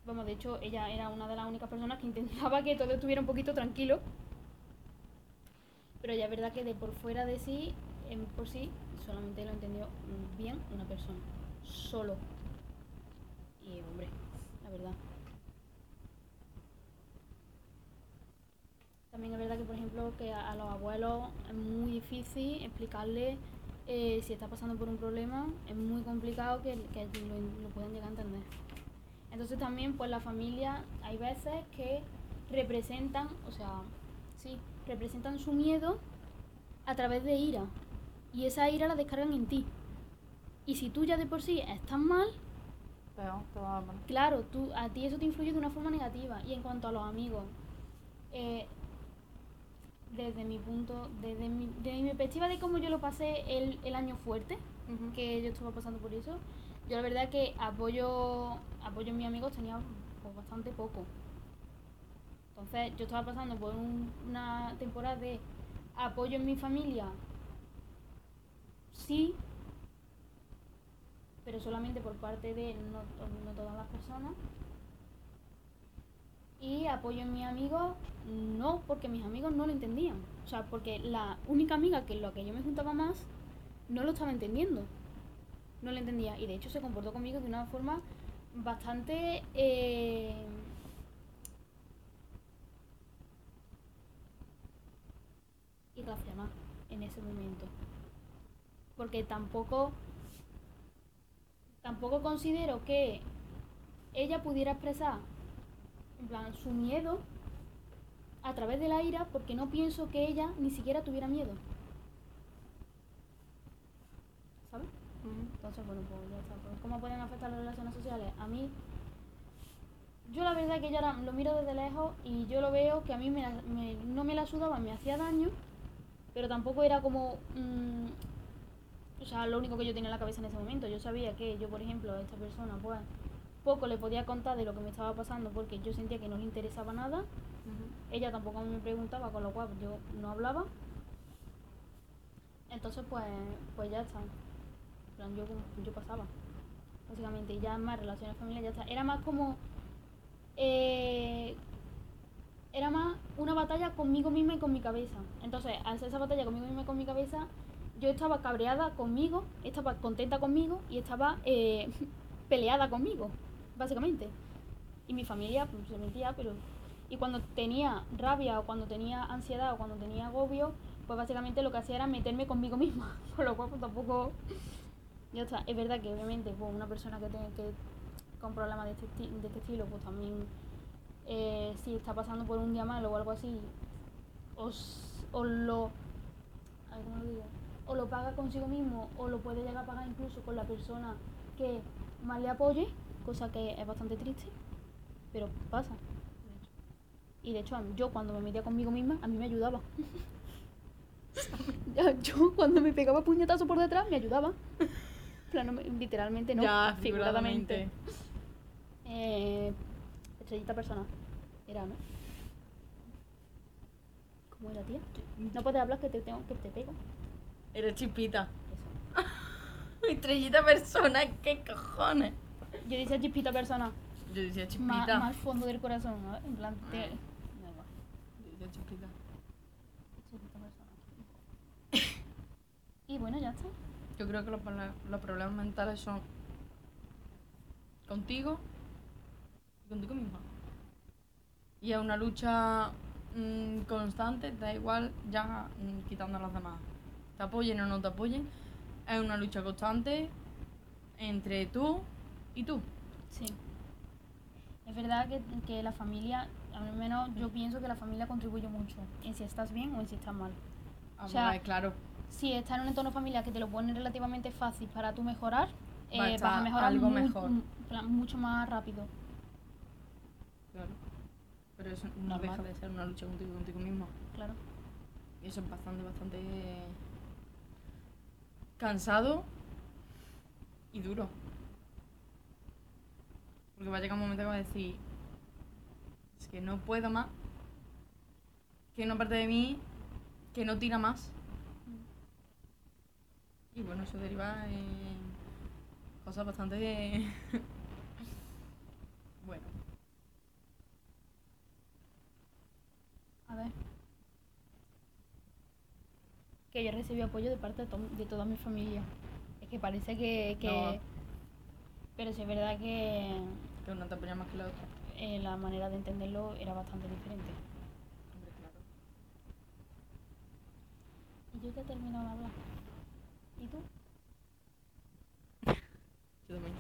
Speaker 1: Vamos, de hecho, ella era una de las únicas personas que intentaba que todo estuviera un poquito tranquilo. Pero ya es verdad que de por fuera de sí, por sí, solamente lo entendió bien una persona. Solo. Y hombre, la verdad. También es verdad que, por ejemplo, que a, los abuelos es muy difícil explicarles eh, si está pasando por un problema, es muy complicado que, que lo, lo puedan llegar a entender. Entonces también, pues la familia, hay veces que representan, o sea, sí, representan su miedo a través de ira. Y esa ira la descargan en ti. Y si tú ya de por sí estás mal,
Speaker 2: a.
Speaker 1: Claro, tú, a ti eso te influye de una forma negativa. Y en cuanto a los amigos, eh, desde mi punto, desde mi, desde mi perspectiva de cómo yo lo pasé el, el año fuerte, que yo estaba pasando por eso, yo la verdad que apoyo, apoyo en mis amigos tenía pues, bastante poco. Entonces yo estaba pasando por un- una temporada de apoyo en mi familia, sí, pero solamente por parte de no, no todas las personas. Y apoyo en mis amigos, no, porque mis amigos no lo entendían. O sea, porque la única amiga que lo que yo me juntaba más no lo estaba entendiendo. no le entendía. Y de hecho se comportó conmigo de una forma bastante... eh, irracional en ese momento. Porque tampoco... Tampoco considero que ella pudiera expresar en plan su miedo a través de la ira porque no pienso que ella ni siquiera tuviera miedo. ¿Sabes? Entonces, bueno, pues ya está. Pues, ¿Cómo pueden afectar las relaciones sociales? A mí, yo la verdad que yo ahora lo miro desde lejos y yo lo veo que a mí me, me- no me la sudaba, me hacía daño, pero tampoco era como... mm, o sea, lo único que yo tenía en la cabeza en ese momento. Yo sabía que yo, por ejemplo, a esta persona, pues, poco le podía contar de lo que me estaba pasando porque yo sentía que no le interesaba nada. Ella tampoco me preguntaba, con lo cual yo no hablaba. Entonces, pues, pues ya está. Yo, yo pasaba. Básicamente, y ya más relaciones familiares, ya está. Era más como. eh, era más una batalla conmigo misma y con mi cabeza. Entonces, al ser esa batalla conmigo misma y con mi cabeza, yo estaba cabreada conmigo, estaba contenta conmigo y estaba eh, peleada conmigo, básicamente. Y mi familia pues, se metía, pero... Y cuando tenía rabia o cuando tenía ansiedad o cuando tenía agobio, pues básicamente lo que hacía era meterme conmigo misma. Con lo cual pues tampoco... Ya está. Es verdad que obviamente pues, una persona que tiene que con problemas de este, de este estilo, pues también eh, si está pasando por un día malo o algo así, os, os lo... ¿cómo lo digo? O lo paga consigo mismo o lo puede llegar a pagar incluso con la persona que más le apoye, cosa que es bastante triste, pero pasa. Y de hecho, yo cuando me metía conmigo misma, a mí me ayudaba. Yo cuando me pegaba puñetazo por detrás, me ayudaba. En plan, no me- literalmente no,
Speaker 2: ya,
Speaker 1: figuradamente. Eh, estrellita persona. Era, ¿no? ¿Cómo era, tía? No puedes hablar que te, tengo, que te pego.
Speaker 2: Eres chispita.
Speaker 1: Eso.
Speaker 2: Estrellita persona, ¿qué cojones?
Speaker 1: Yo decía chispita persona.
Speaker 2: Yo decía chispita.
Speaker 1: más fondo del corazón, ¿no? En plan, te... Da igual.
Speaker 2: Yo decía chispita.
Speaker 1: Chispita persona. Y bueno, ya está.
Speaker 2: Yo creo que los, los problemas mentales son contigo contigo misma. Y es una lucha mm, constante, da igual ya mm, quitando a los demás. Te apoyen o no te apoyen. Es una lucha constante entre tú y tú.
Speaker 1: Sí. Es verdad que, que la familia, al menos yo pienso que la familia contribuye mucho en si estás bien o en si estás mal.
Speaker 2: A
Speaker 1: O sea,
Speaker 2: ver, claro.
Speaker 1: Si estás en un entorno familiar que te lo pone relativamente fácil para tú mejorar, eh, vas a mejorar
Speaker 2: algo
Speaker 1: mu-
Speaker 2: mejor.
Speaker 1: mucho más rápido.
Speaker 2: Claro. Pero eso no deja de ser una lucha contigo contigo mismo.
Speaker 1: Claro.
Speaker 2: Y eso es bastante, bastante cansado y duro. Porque va a llegar un momento que va a decir, es que no puedo más, que hay una parte de mí que no tira más. Y bueno, eso deriva en cosas bastante... bueno.
Speaker 1: A ver. Que yo recibí apoyo de parte de, to- de toda mi familia. Es que parece que... que-
Speaker 2: No.
Speaker 1: Pero sí es verdad que
Speaker 2: Que uno te apoya más que la otra.
Speaker 1: eh, la manera de entenderlo era bastante diferente.
Speaker 2: Hombre, claro.
Speaker 1: Y yo ya he terminado de hablar. ¿Y tú?
Speaker 2: Yo también.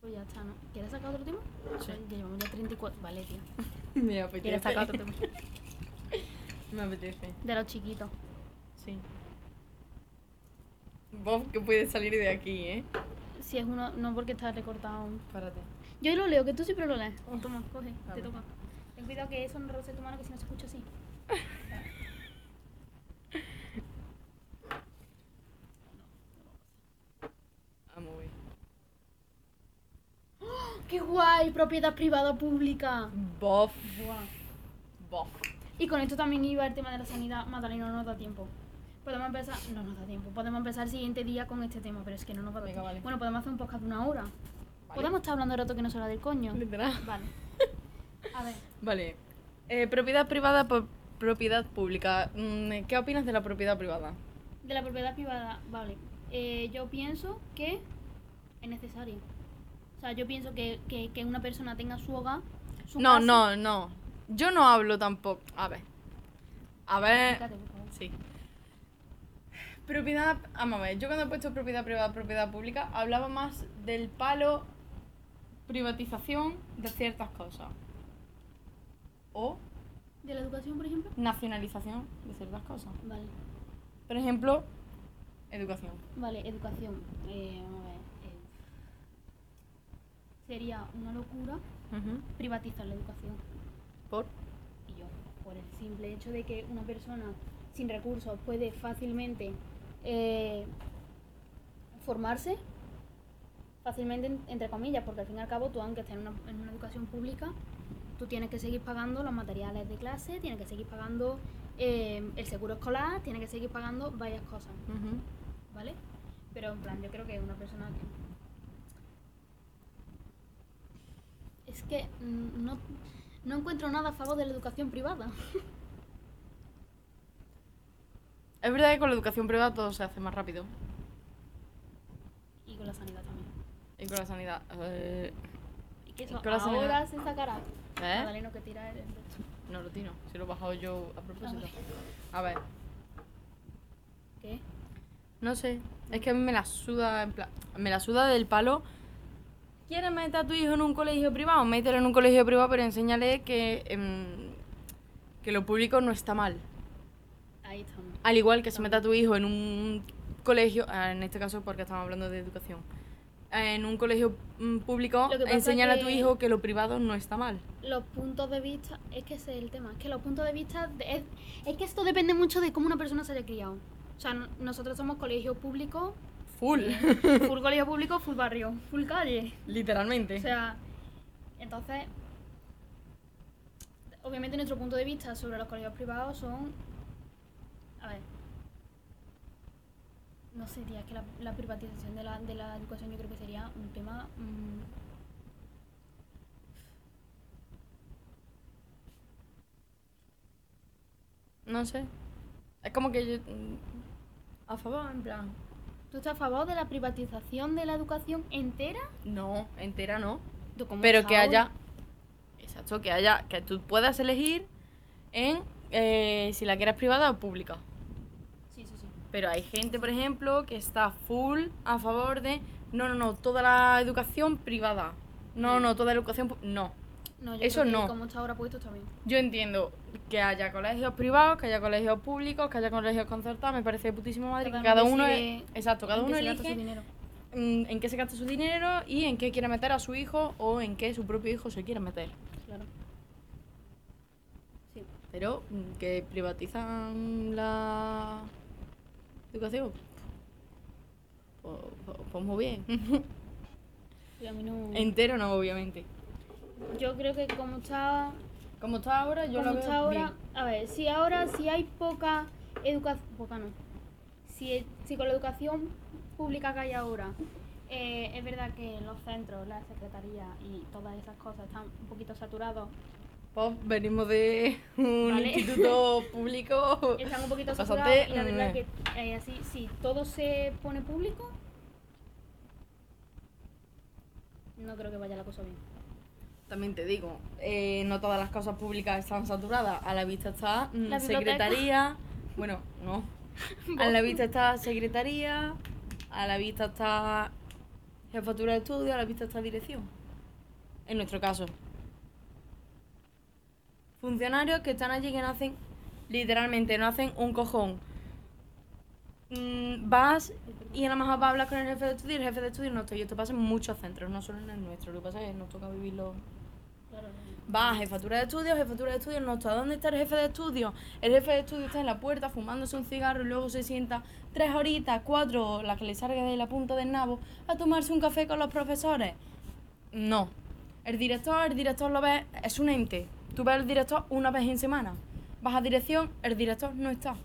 Speaker 1: Pues ya está, ¿no? ¿Quieres sacar otro tema?
Speaker 2: Sí.
Speaker 1: Ya llevamos ya 34. Vale, tía.
Speaker 2: Me apetece.
Speaker 1: ¿Quieres sacar otro tema?
Speaker 2: Me apetece.
Speaker 1: De los chiquitos.
Speaker 2: Sí. Vos que puedes salir de aquí, ¿eh?
Speaker 1: Si es uno, no porque está recortado.
Speaker 2: Párate.
Speaker 1: Yo lo leo, que tú siempre lo lees. Toma, coge,
Speaker 2: A
Speaker 1: te
Speaker 2: ver.
Speaker 1: toca. Ten cuidado que eso no roce tu mano, que si no se escucha así.
Speaker 2: Vamos, güey.
Speaker 1: ¡Qué guay! Propiedad privada pública.
Speaker 2: Bof.
Speaker 1: Buah.
Speaker 2: Bof.
Speaker 1: Y con esto también iba el tema de la sanidad. Magdalena, no nos da tiempo. Podemos empezar. No nos da tiempo. Podemos empezar el siguiente día con este tema, pero es que no nos va a dar
Speaker 2: Venga, vale.
Speaker 1: Bueno, podemos hacer un podcast de una hora.
Speaker 2: Vale.
Speaker 1: Podemos estar hablando de rato que no será del coño.
Speaker 2: Literal.
Speaker 1: Vale. A ver.
Speaker 2: Vale. Eh, propiedad privada por propiedad pública. Mm, ¿Qué opinas de la propiedad privada?
Speaker 1: De la propiedad privada, vale. eh, yo pienso que es necesario. O sea, yo pienso que, que, que una persona tenga su hogar. Su
Speaker 2: No,
Speaker 1: casa-
Speaker 2: no, no. Yo no hablo tampoco. A ver. A ver. Sí. Propiedad. Vamos a ver. Yo cuando he puesto propiedad privada, propiedad pública, hablaba más del palo privatización de ciertas cosas. O
Speaker 1: ¿De la educación, por ejemplo?
Speaker 2: nacionalización de ciertas cosas.
Speaker 1: Vale.
Speaker 2: Por ejemplo, educación.
Speaker 1: Vale, educación. Eh, vamos a ver. eh, sería una locura privatizar la educación.
Speaker 2: Por.
Speaker 1: Y yo, por el simple hecho de que una persona sin recursos puede fácilmente eh, formarse, fácilmente en- entre comillas, porque al fin y al cabo tú aunque estés en una, en una educación pública, tú tienes que seguir pagando los materiales de clase, tienes que seguir pagando eh, el seguro escolar, tienes que seguir pagando varias cosas. ¿vale? Pero en plan, yo creo que una persona que... Es que mm, no, no encuentro nada a favor de la educación privada.
Speaker 2: Es verdad que con la educación privada todo se hace más rápido.
Speaker 1: Y con la sanidad también.
Speaker 2: Y con la sanidad. eh,
Speaker 1: Y que
Speaker 2: Y
Speaker 1: eso
Speaker 2: con la
Speaker 1: ahora
Speaker 2: sanidad.
Speaker 1: se sacará.
Speaker 2: ¿Eh?
Speaker 1: Que tira el...
Speaker 2: No lo tiro. Si lo he bajado yo a propósito. A ver.
Speaker 1: ¿Qué?
Speaker 2: No sé, es que a mí me la suda, en plan, me la suda del palo. ¿Quieres meter a tu hijo en un colegio privado? Mételo en un colegio privado, pero enséñale que, em, que lo público no está mal.
Speaker 1: Ahí estamos.
Speaker 2: Al igual que si mete a tu hijo en un colegio, ah, en este caso porque estamos hablando de educación, en un colegio mm, público,
Speaker 1: Lo que pasa
Speaker 2: enséñale a tu
Speaker 1: que-
Speaker 2: hijo que lo privado no está mal.
Speaker 1: Los puntos de vista... Es que ese es el tema. Es que los puntos de vista... de- es, es que esto depende mucho de cómo una persona se haya criado. O sea, no- nosotros somos colegio público,
Speaker 2: Full,
Speaker 1: full colegio público, full barrio, full calle.
Speaker 2: literalmente.
Speaker 1: O sea, entonces... Obviamente nuestro punto de vista sobre los colegios privados son... A ver... No sé, tía, es que la, la privatización de la, de la educación yo creo que sería un tema... mm,
Speaker 2: no sé. Es como que yo... mm, A favor, en plan...
Speaker 1: ¿Tú estás a favor de la privatización de la educación entera?
Speaker 2: No, entera no.
Speaker 1: ¿Tú cómo
Speaker 2: pero que haya exacto que haya que tú puedas elegir en eh, si la quieres privada o pública
Speaker 1: Sí, sí, sí.
Speaker 2: pero hay gente por ejemplo que está full a favor de no no no toda la educación privada no no toda la educación no
Speaker 1: No, yo
Speaker 2: Eso
Speaker 1: creo que
Speaker 2: no.
Speaker 1: como está ahora puesto está bien.
Speaker 2: yo entiendo que haya colegios privados que haya colegios públicos que haya colegios concertados me parece de putísima madre que
Speaker 1: Cada uno
Speaker 2: es, exacto cada
Speaker 1: ¿En qué
Speaker 2: uno
Speaker 1: se gasta su
Speaker 2: elige
Speaker 1: dinero?
Speaker 2: mm, en qué se gasta su dinero y en qué quiere meter a su hijo o en qué su propio hijo se quiere meter
Speaker 1: Claro. Sí.
Speaker 2: Pero mm, que privatizan la educación. Pues, pues- pues muy bien.
Speaker 1: Y a mí no...
Speaker 2: Entero no, obviamente.
Speaker 1: Yo creo que como está,
Speaker 2: Como está ahora, yo
Speaker 1: como
Speaker 2: veo
Speaker 1: está ahora...
Speaker 2: bien.
Speaker 1: A ver, si ahora, si hay poca educación... Poca no. Si, si con la educación pública que hay ahora, eh, es verdad que los centros, la secretaría y todas esas cosas están un poquito saturados,
Speaker 2: Pues venimos de un
Speaker 1: Vale.
Speaker 2: instituto público.
Speaker 1: están un poquito saturados y la verdad que eh, así, si todo se pone público, no creo que vaya la cosa bien.
Speaker 2: También te digo, eh, no todas las cosas públicas están saturadas. A la vista está mm,
Speaker 1: La
Speaker 2: secretaría. Bueno, no. A la vista está secretaría. A la vista está jefatura de estudio. A la vista está dirección. En nuestro caso. Funcionarios que están allí que no hacen, literalmente, no hacen un cojón. Mm, vas y a lo mejor vas a hablar con el jefe de estudio y el jefe de estudio no estoy. Y esto pasa en muchos centros, no solo en el nuestro. Lo que pasa es que nos toca vivirlo. Va a jefatura de estudios, jefatura de estudios no está. ¿Dónde está el jefe de estudios? El jefe de estudios está en la puerta fumándose un cigarro y luego se sienta tres horitas, cuatro, las que le salga de la punta del nabo, a tomarse un café con los profesores. No. El director, el director lo ves, es un ente. Tú ves al director una vez en semana. Vas a dirección, el director no está.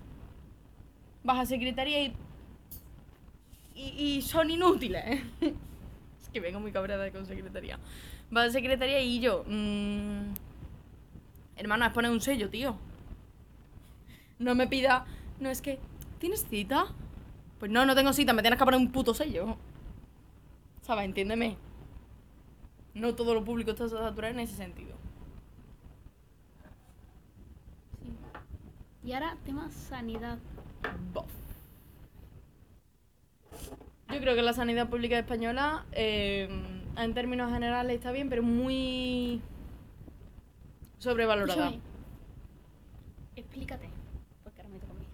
Speaker 2: Vas a secretaría y. y, y son inútiles. es que vengo muy cabreada con secretaría. Vas a secretaría y yo. mm, hermano, es poner un sello, tío. No me pida. No es que. ¿Tienes cita? Pues no, no tengo cita, me tienes que poner un puto sello. ¿Sabes? Entiéndeme. No todo lo público está saturado en ese sentido.
Speaker 1: Sí. Y ahora, tema sanidad.
Speaker 2: Bof. Yo creo que la sanidad pública española, eh, en términos generales, está bien, pero muy sobrevalorada.
Speaker 1: Escúchame. Explícate. Porque ahora me toca a mí.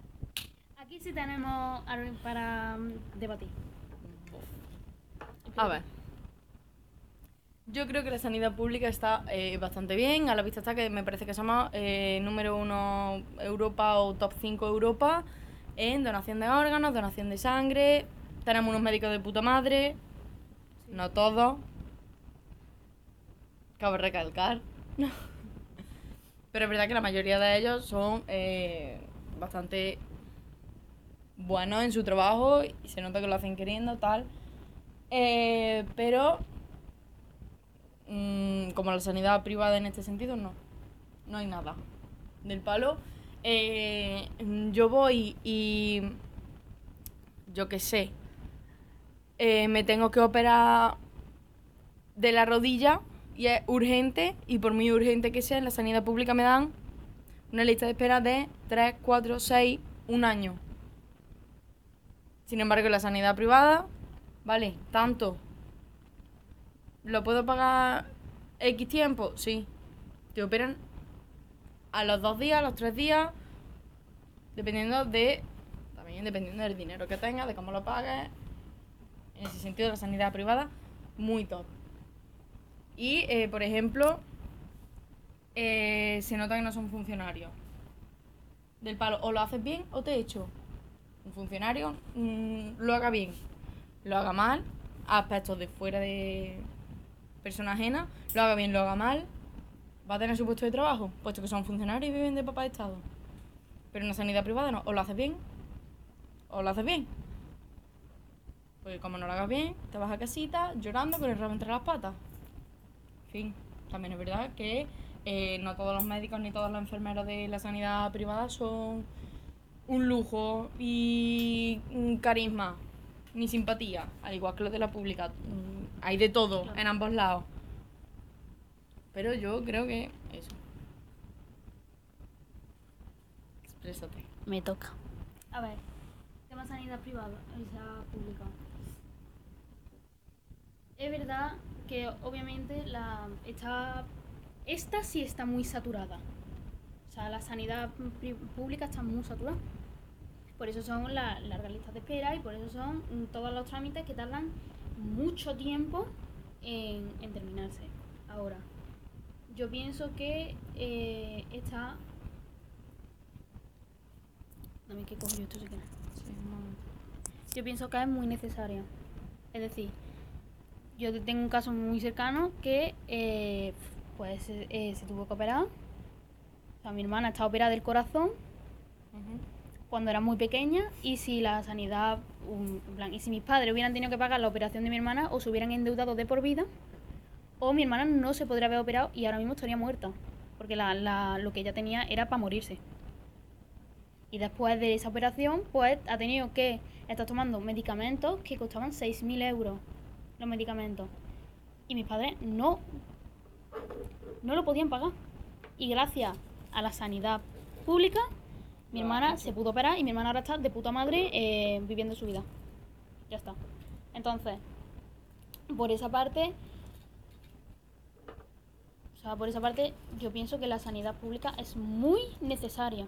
Speaker 1: Aquí sí tenemos algo para mm, debatir.
Speaker 2: A ver. Yo creo que la sanidad pública está eh, bastante bien. A la vista está que me parece que somos eh, número uno Europa o top 5 Europa en donación de órganos, donación de sangre. Tenemos unos médicos de puta madre. No todos. Cabe recalcar. Pero es verdad que la mayoría de ellos son eh, bastante buenos en su trabajo y se nota que lo hacen queriendo, tal. Eh, pero mm, como la sanidad privada en este sentido, no. No hay nada. Del palo. Eh, yo voy y yo qué sé. me tengo que operar de la rodilla y es urgente y por muy urgente que sea, en la sanidad pública me dan una lista de espera de 3, 4, 6, un año. Sin embargo, en la sanidad privada, vale, tanto. ¿Lo puedo pagar X tiempo? Sí. Te operan a los dos días, a los tres días, dependiendo de. También dependiendo del dinero que tengas, de cómo lo pagues. En ese sentido, la sanidad privada, muy top. Y, eh, por ejemplo, eh, se nota que no son funcionarios. Del palo, o lo haces bien o te echo. Un funcionario mm, lo haga bien, lo haga mal, aspectos de fuera de persona ajena, lo haga bien, lo haga mal, va a tener su puesto de trabajo, puesto que son funcionarios y viven de papá de Estado. Pero en la sanidad privada no, o lo haces bien, o lo haces bien. Porque como no lo hagas bien, te vas a casita llorando con el rabo entre las patas. En fin, también es verdad que eh, no todos los médicos ni todos los enfermeros de la sanidad privada son un lujo y un carisma ni simpatía, al igual que los de la pública. Mm, Hay de todo
Speaker 1: Claro.
Speaker 2: en ambos lados. Pero yo creo que eso. Exprésate.
Speaker 1: Me toca. A ver, tema sanidad privada, o sea, pública. Es verdad que obviamente la está esta sí está muy saturada. O sea, la sanidad pública está muy saturada. Por eso son las largas listas de espera y por eso son todos los trámites que tardan mucho tiempo en, en terminarse. Ahora, yo pienso que eh, está Dame que cojo yo esto si quieres. Yo pienso que es muy necesaria. Es decir, yo tengo un caso muy cercano que eh, pues eh, se tuvo que operar. O sea, mi hermana está operada del corazón cuando era muy pequeña y si la sanidad, un- en plan, y si mis padres hubieran tenido que pagar la operación de mi hermana o se hubieran endeudado de por vida, o mi hermana no se podría haber operado y ahora mismo estaría muerta, porque la, la- lo que ella tenía era para morirse. Y después de esa operación, pues ha tenido que estar tomando medicamentos que costaban 6.000 euros, los medicamentos. Y mis padres no, no lo podían pagar. Y gracias a la sanidad pública, mi hermana se pudo operar y mi hermana ahora está de puta madre eh, viviendo su vida. Ya está. Entonces, por esa parte, o sea, por esa parte, yo pienso que la sanidad pública es muy necesaria.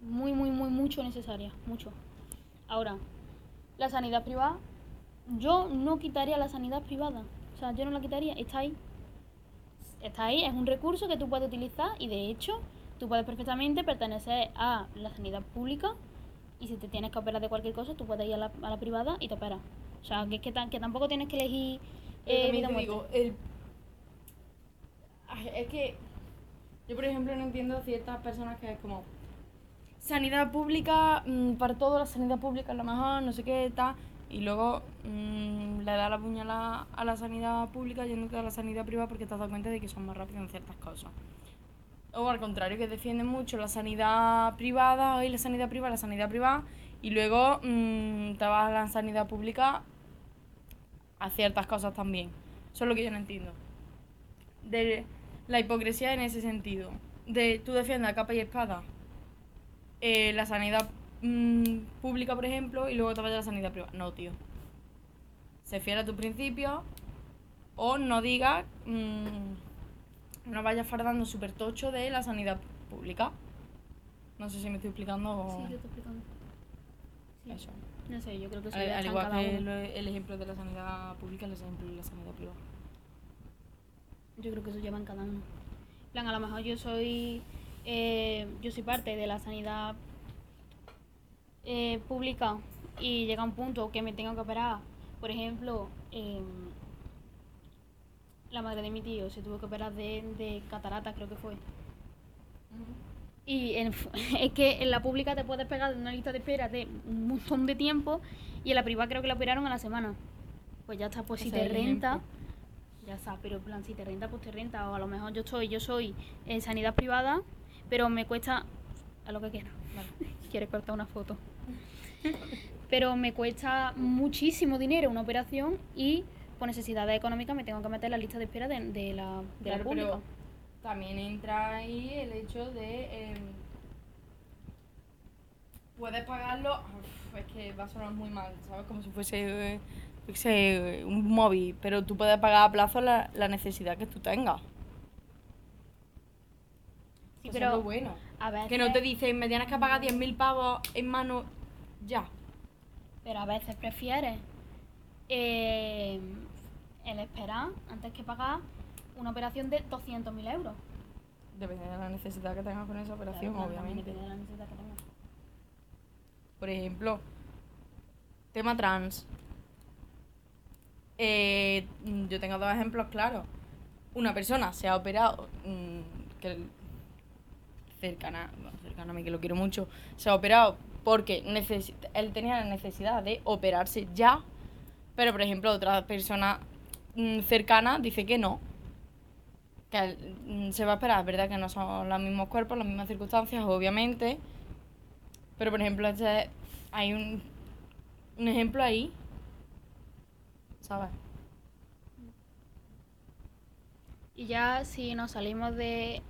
Speaker 1: Muy, muy, muy, mucho necesaria. Mucho. Ahora, la sanidad privada, yo no quitaría la sanidad privada. O sea, yo no la quitaría. Está ahí. Está ahí, es un recurso que tú puedes utilizar y de hecho tú puedes perfectamente pertenecer a la sanidad pública y si te tienes que operar de cualquier cosa, tú puedes ir a la, a la privada y te operas. O sea, que es que, tan- que tampoco tienes que elegir eh, vida
Speaker 2: te digo, el... Ay, Es que yo, por ejemplo, no entiendo ciertas personas que es como sanidad pública, mm, para todo la sanidad pública es lo mejor, no sé qué, tal, y luego mm, le da la puñalada a la sanidad pública yéndote a la sanidad privada porque te has dado cuenta de que son más rápidos en ciertas cosas. O al contrario, que defienden mucho la sanidad privada y la sanidad privada, la sanidad privada, Y luego mm, te vas a la sanidad pública a ciertas cosas también. Eso es lo que yo no entiendo. De la hipocresía en ese sentido. De tú defiendes a capa y espada eh, la sanidad mm, pública, por ejemplo, y luego te vas a la sanidad privada. No, tío. Se fiera a tu principio o no digas, mm, no vayas fardando súper tocho de la sanidad pública. No sé si me estoy explicando o...
Speaker 1: Sí, yo estoy explicando. Sí.
Speaker 2: Eso.
Speaker 1: No sé, yo creo que eso
Speaker 2: Al, al igual
Speaker 1: cada
Speaker 2: que
Speaker 1: uno.
Speaker 2: lo- el ejemplo de la sanidad pública, el ejemplo de la sanidad privada.
Speaker 1: Yo creo que eso lleva en cada uno. En plan, a lo mejor yo soy eh, yo soy parte de la sanidad eh, pública y llega un punto que me tengo que operar. Por ejemplo, em, la madre de mi tío se tuvo que operar de, de catarata, creo que fue. Y en- es que en la pública te puedes pegar de una lista de espera de un montón de tiempo y en la privada creo que la operaron a la semana. Pues ya está, pues si te renta,
Speaker 2: ejemplo.
Speaker 1: ya está, pero en plan, si te renta, pues te renta. O a lo mejor yo estoy, yo soy en sanidad privada, pero me cuesta a lo que quiera. Quieres cortar una foto. Pero me cuesta muchísimo dinero una operación y por necesidades económicas me tengo que meter en la lista de espera de, de la, de la
Speaker 2: Claro,
Speaker 1: pública.
Speaker 2: pero también entra ahí el hecho de. em, puedes pagarlo. uf, es que va a sonar muy mal, ¿sabes? Como si fuese, eh, fuese, un móvil. Pero tú puedes pagar a plazo la, la necesidad que tú tengas.
Speaker 1: Sí, pero
Speaker 2: es lo bueno.
Speaker 1: a veces,
Speaker 2: Que no te dicen, me tienes que pagar 10.000 pavos en mano ya.
Speaker 1: pero a veces prefieres eh, el esperar antes que pagar una operación de 200.000 euros.
Speaker 2: Depende de la necesidad que tengas con esa operación,
Speaker 1: Claro,
Speaker 2: obviamente.
Speaker 1: depende de la necesidad que tengas.
Speaker 2: Por ejemplo, tema trans. Eh, yo tengo dos ejemplos claros. Una persona se ha operado, mm, que cercana, bueno, cercana a mí que lo quiero mucho, se ha operado porque él tenía la necesidad de operarse ya, pero por ejemplo otra persona mm, cercana dice que no, que mm, se va a esperar, es verdad que no son los mismos cuerpos, las mismas circunstancias, obviamente, pero por ejemplo, este, hay un, un ejemplo ahí. ¿Sabes?
Speaker 1: Y ya si nos salimos de,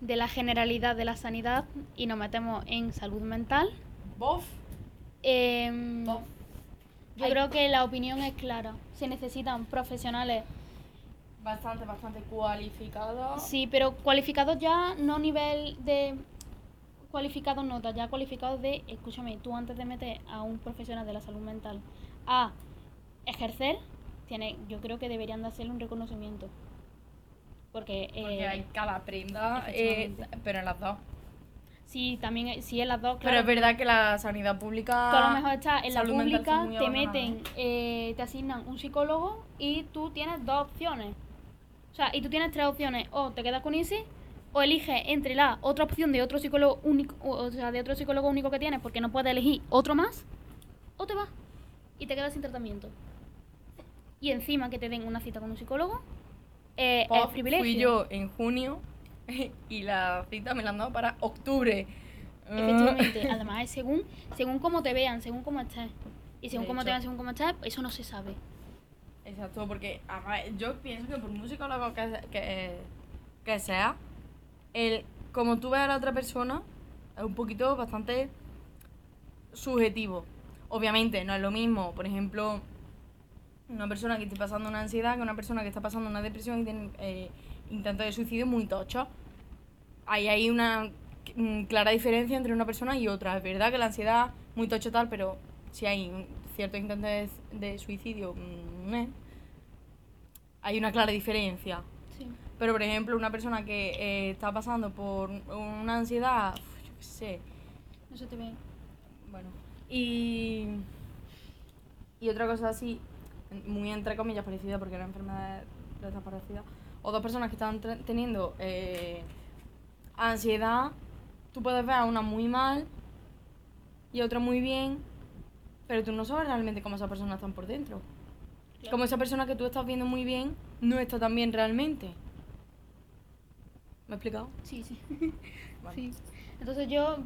Speaker 1: de la generalidad de la sanidad y nos metemos en salud mental,
Speaker 2: Bof. Bof.
Speaker 1: yo
Speaker 2: Ay.
Speaker 1: creo que la opinión es clara. Se necesitan profesionales,
Speaker 2: Bastante, bastante cualificado.
Speaker 1: sí, pero cualificados ya no nivel de cualificados notas, ya cualificados de, escúchame, tú antes de meter a un profesional de la salud mental a ejercer, tiene, yo creo que deberían de hacerle un reconocimiento. Porque,
Speaker 2: Porque
Speaker 1: eh,
Speaker 2: hay cada prenda, eh, pero en las dos.
Speaker 1: Sí, también, eh, sí, en las dos,
Speaker 2: Pero
Speaker 1: claro.
Speaker 2: es verdad que la sanidad pública.
Speaker 1: Tú a lo mejor estás en la pública, te meten, eh, te asignan un psicólogo y tú tienes dos opciones. O sea, y tú tienes tres opciones. O te quedas con ese, o eliges entre la otra opción de otro psicólogo único, o sea, de otro psicólogo único que tienes, porque no puedes elegir otro más, o te vas y te quedas sin tratamiento. Y encima que te den una cita con un psicólogo, eh, privilegio.
Speaker 2: Fui yo en junio y la cita me la han dado para octubre.
Speaker 1: Efectivamente, además es según, según cómo te vean, según cómo estés. Y según cómo te vean, según cómo estés, eso no se sabe.
Speaker 2: Exacto, porque además, yo pienso que por muy psicólogo que, que, que sea, el como tú ves a la otra persona es un poquito bastante subjetivo. Obviamente, no es lo mismo, por ejemplo, una persona que esté pasando una ansiedad que una persona que está pasando una depresión y tiene eh, intentos de suicidio muy tochos. Ahí hay una mm, clara diferencia entre una persona y otra. Es verdad que la ansiedad muy tocho tal, pero si hay un- ciertos intentos de, de suicidio, mm, eh, hay una clara diferencia.
Speaker 1: Sí.
Speaker 2: Pero, por ejemplo, una persona que eh, está pasando por una ansiedad, yo qué sé,
Speaker 1: No se te ve.
Speaker 2: bueno, y, y otra cosa así, muy entre comillas parecida, porque era enfermedad de estas parecidas, o dos personas que están tre- teniendo eh, ansiedad, tú puedes ver a una muy mal y a otra muy bien, pero tú no sabes realmente cómo esas personas están por dentro.
Speaker 1: Claro.
Speaker 2: Como esa persona que tú estás viendo muy bien no está tan bien realmente. ¿Me he explicado?
Speaker 1: Sí, sí.
Speaker 2: Vale.
Speaker 1: sí. Entonces yo,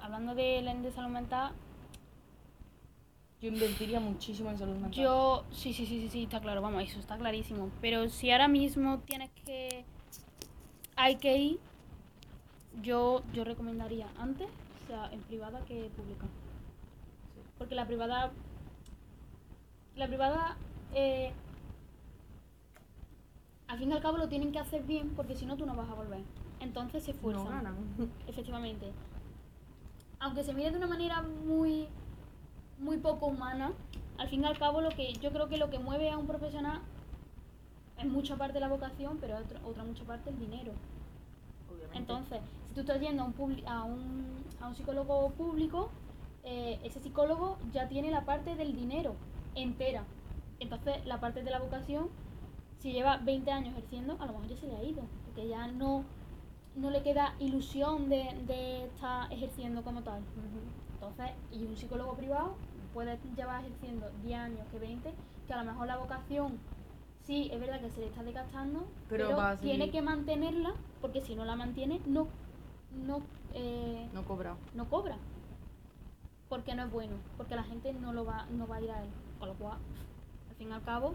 Speaker 1: hablando de, la- de salud mental,
Speaker 2: Yo invertiría muchísimo en salud mental.
Speaker 1: yo, sí, sí, sí, sí, sí, está claro, vamos, eso está clarísimo. Pero si ahora mismo tienes que, hay que ir, yo, yo recomendaría antes, o sea, en privada que pública. Porque la privada, la privada, eh, al fin y al cabo lo tienen que hacer bien, porque si no tú no vas a volver. Entonces se
Speaker 2: no
Speaker 1: esfuerzan.
Speaker 2: ganan.
Speaker 1: Efectivamente. Aunque se mire de una manera muy, muy poco humana, al fin y al cabo lo que yo creo que lo que mueve a un profesional es mucha parte la vocación, pero otra, otra mucha parte el dinero.
Speaker 2: Obviamente.
Speaker 1: Entonces, si tú estás yendo a un, a un, a un psicólogo público, eh, ese psicólogo ya tiene la parte del dinero entera. Entonces, la parte de la vocación, si lleva 20 años ejerciendo, a lo mejor ya se le ha ido, porque ya no, no le queda ilusión de, de estar ejerciendo como tal. Entonces, y un psicólogo privado puede llevar ejerciendo 10 años que 20, que a lo mejor la vocación sí es verdad que se le está desgastando,
Speaker 2: Pero
Speaker 1: tiene que mantenerla, porque si no la mantiene, no, no, eh,
Speaker 2: No cobra.
Speaker 1: no cobra. Porque no es bueno, porque la gente no lo va, no va a ir a él. Con lo cual, al fin y al cabo,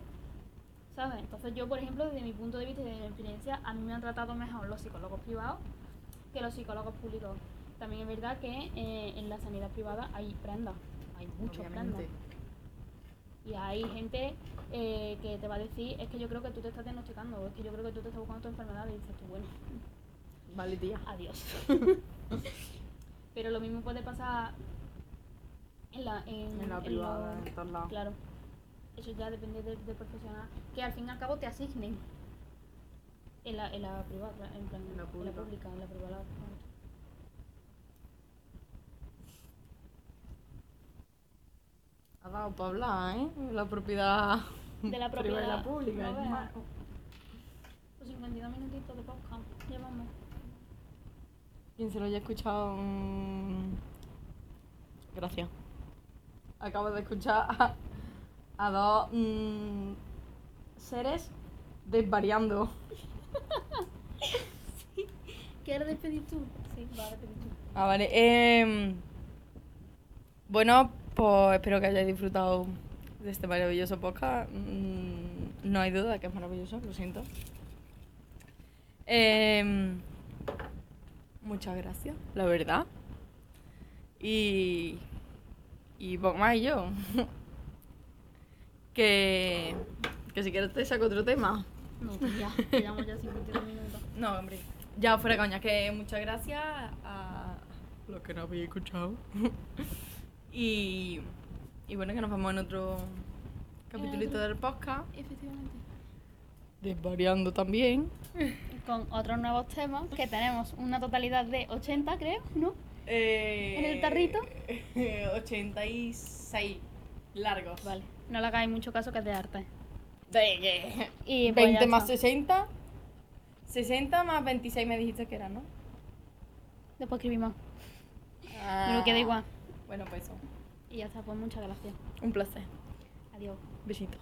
Speaker 1: ¿sabes? Entonces yo, por ejemplo, desde mi punto de vista y desde mi experiencia, a mí me han tratado mejor los psicólogos privados que los psicólogos públicos. También es verdad que eh, en la sanidad privada hay prendas, hay muchos.
Speaker 2: Obviamente.
Speaker 1: Y hay gente eh, que te va a decir, es que yo creo que tú te estás diagnosticando, o es que yo creo que tú te estás buscando tu enfermedad y dices tú, bueno,
Speaker 2: Vale, tía.
Speaker 1: adiós. Pero lo mismo puede pasar en la, en,
Speaker 2: En la
Speaker 1: en
Speaker 2: privada,
Speaker 1: lo-
Speaker 2: en todos lados.
Speaker 1: Claro. Eso ya depende del, del profesional. Que al fin y al cabo te asignen. En la, en la privada, en, plan,
Speaker 2: En la
Speaker 1: en
Speaker 2: pública.
Speaker 1: la pública, en la privada.
Speaker 2: Para hablar, ¿eh? La propiedad.
Speaker 1: De la propiedad,
Speaker 2: la pública.
Speaker 1: no Pues 52 minutitos de podcast. Llevamos.
Speaker 2: Quien se lo haya escuchado. mm, Gracias. Acabo de escuchar a, a dos mm, seres desvariando.
Speaker 1: ¿Quieres despedir tú? Sí, va a despedir tú.
Speaker 2: Ah, vale. em, bueno, pues espero que hayáis disfrutado de este maravilloso podcast. Mm, no hay duda que es maravilloso, lo siento. Em, muchas gracias, la verdad. Y. Y poco más y yo. que. Que si quieres te saco otro tema.
Speaker 1: No, pues ya. Llevamos ya 52 minutos.
Speaker 2: No, hombre. Ya fuera coña, que muchas gracias a los que no habéis escuchado. y, y bueno, que nos vemos en otro capítulito del podcast.
Speaker 1: Efectivamente.
Speaker 2: Desvariando también.
Speaker 1: Con otros nuevos temas, que tenemos una totalidad de 80, creo, ¿no?
Speaker 2: ¿En
Speaker 1: el tarrito?
Speaker 2: 86 largos.
Speaker 1: Vale. No le hagáis mucho caso que es de arte.
Speaker 2: De que-
Speaker 1: Y pues
Speaker 2: 20
Speaker 1: ya
Speaker 2: más
Speaker 1: está.
Speaker 2: 60. 60 más 26 me dijiste que era, ¿no?
Speaker 1: Después escribimos.
Speaker 2: Ah,
Speaker 1: Me lo queda igual.
Speaker 2: Bueno, pues eso.
Speaker 1: Y ya está, pues muchas gracias.
Speaker 2: Un placer.
Speaker 1: Adiós.
Speaker 2: Besito.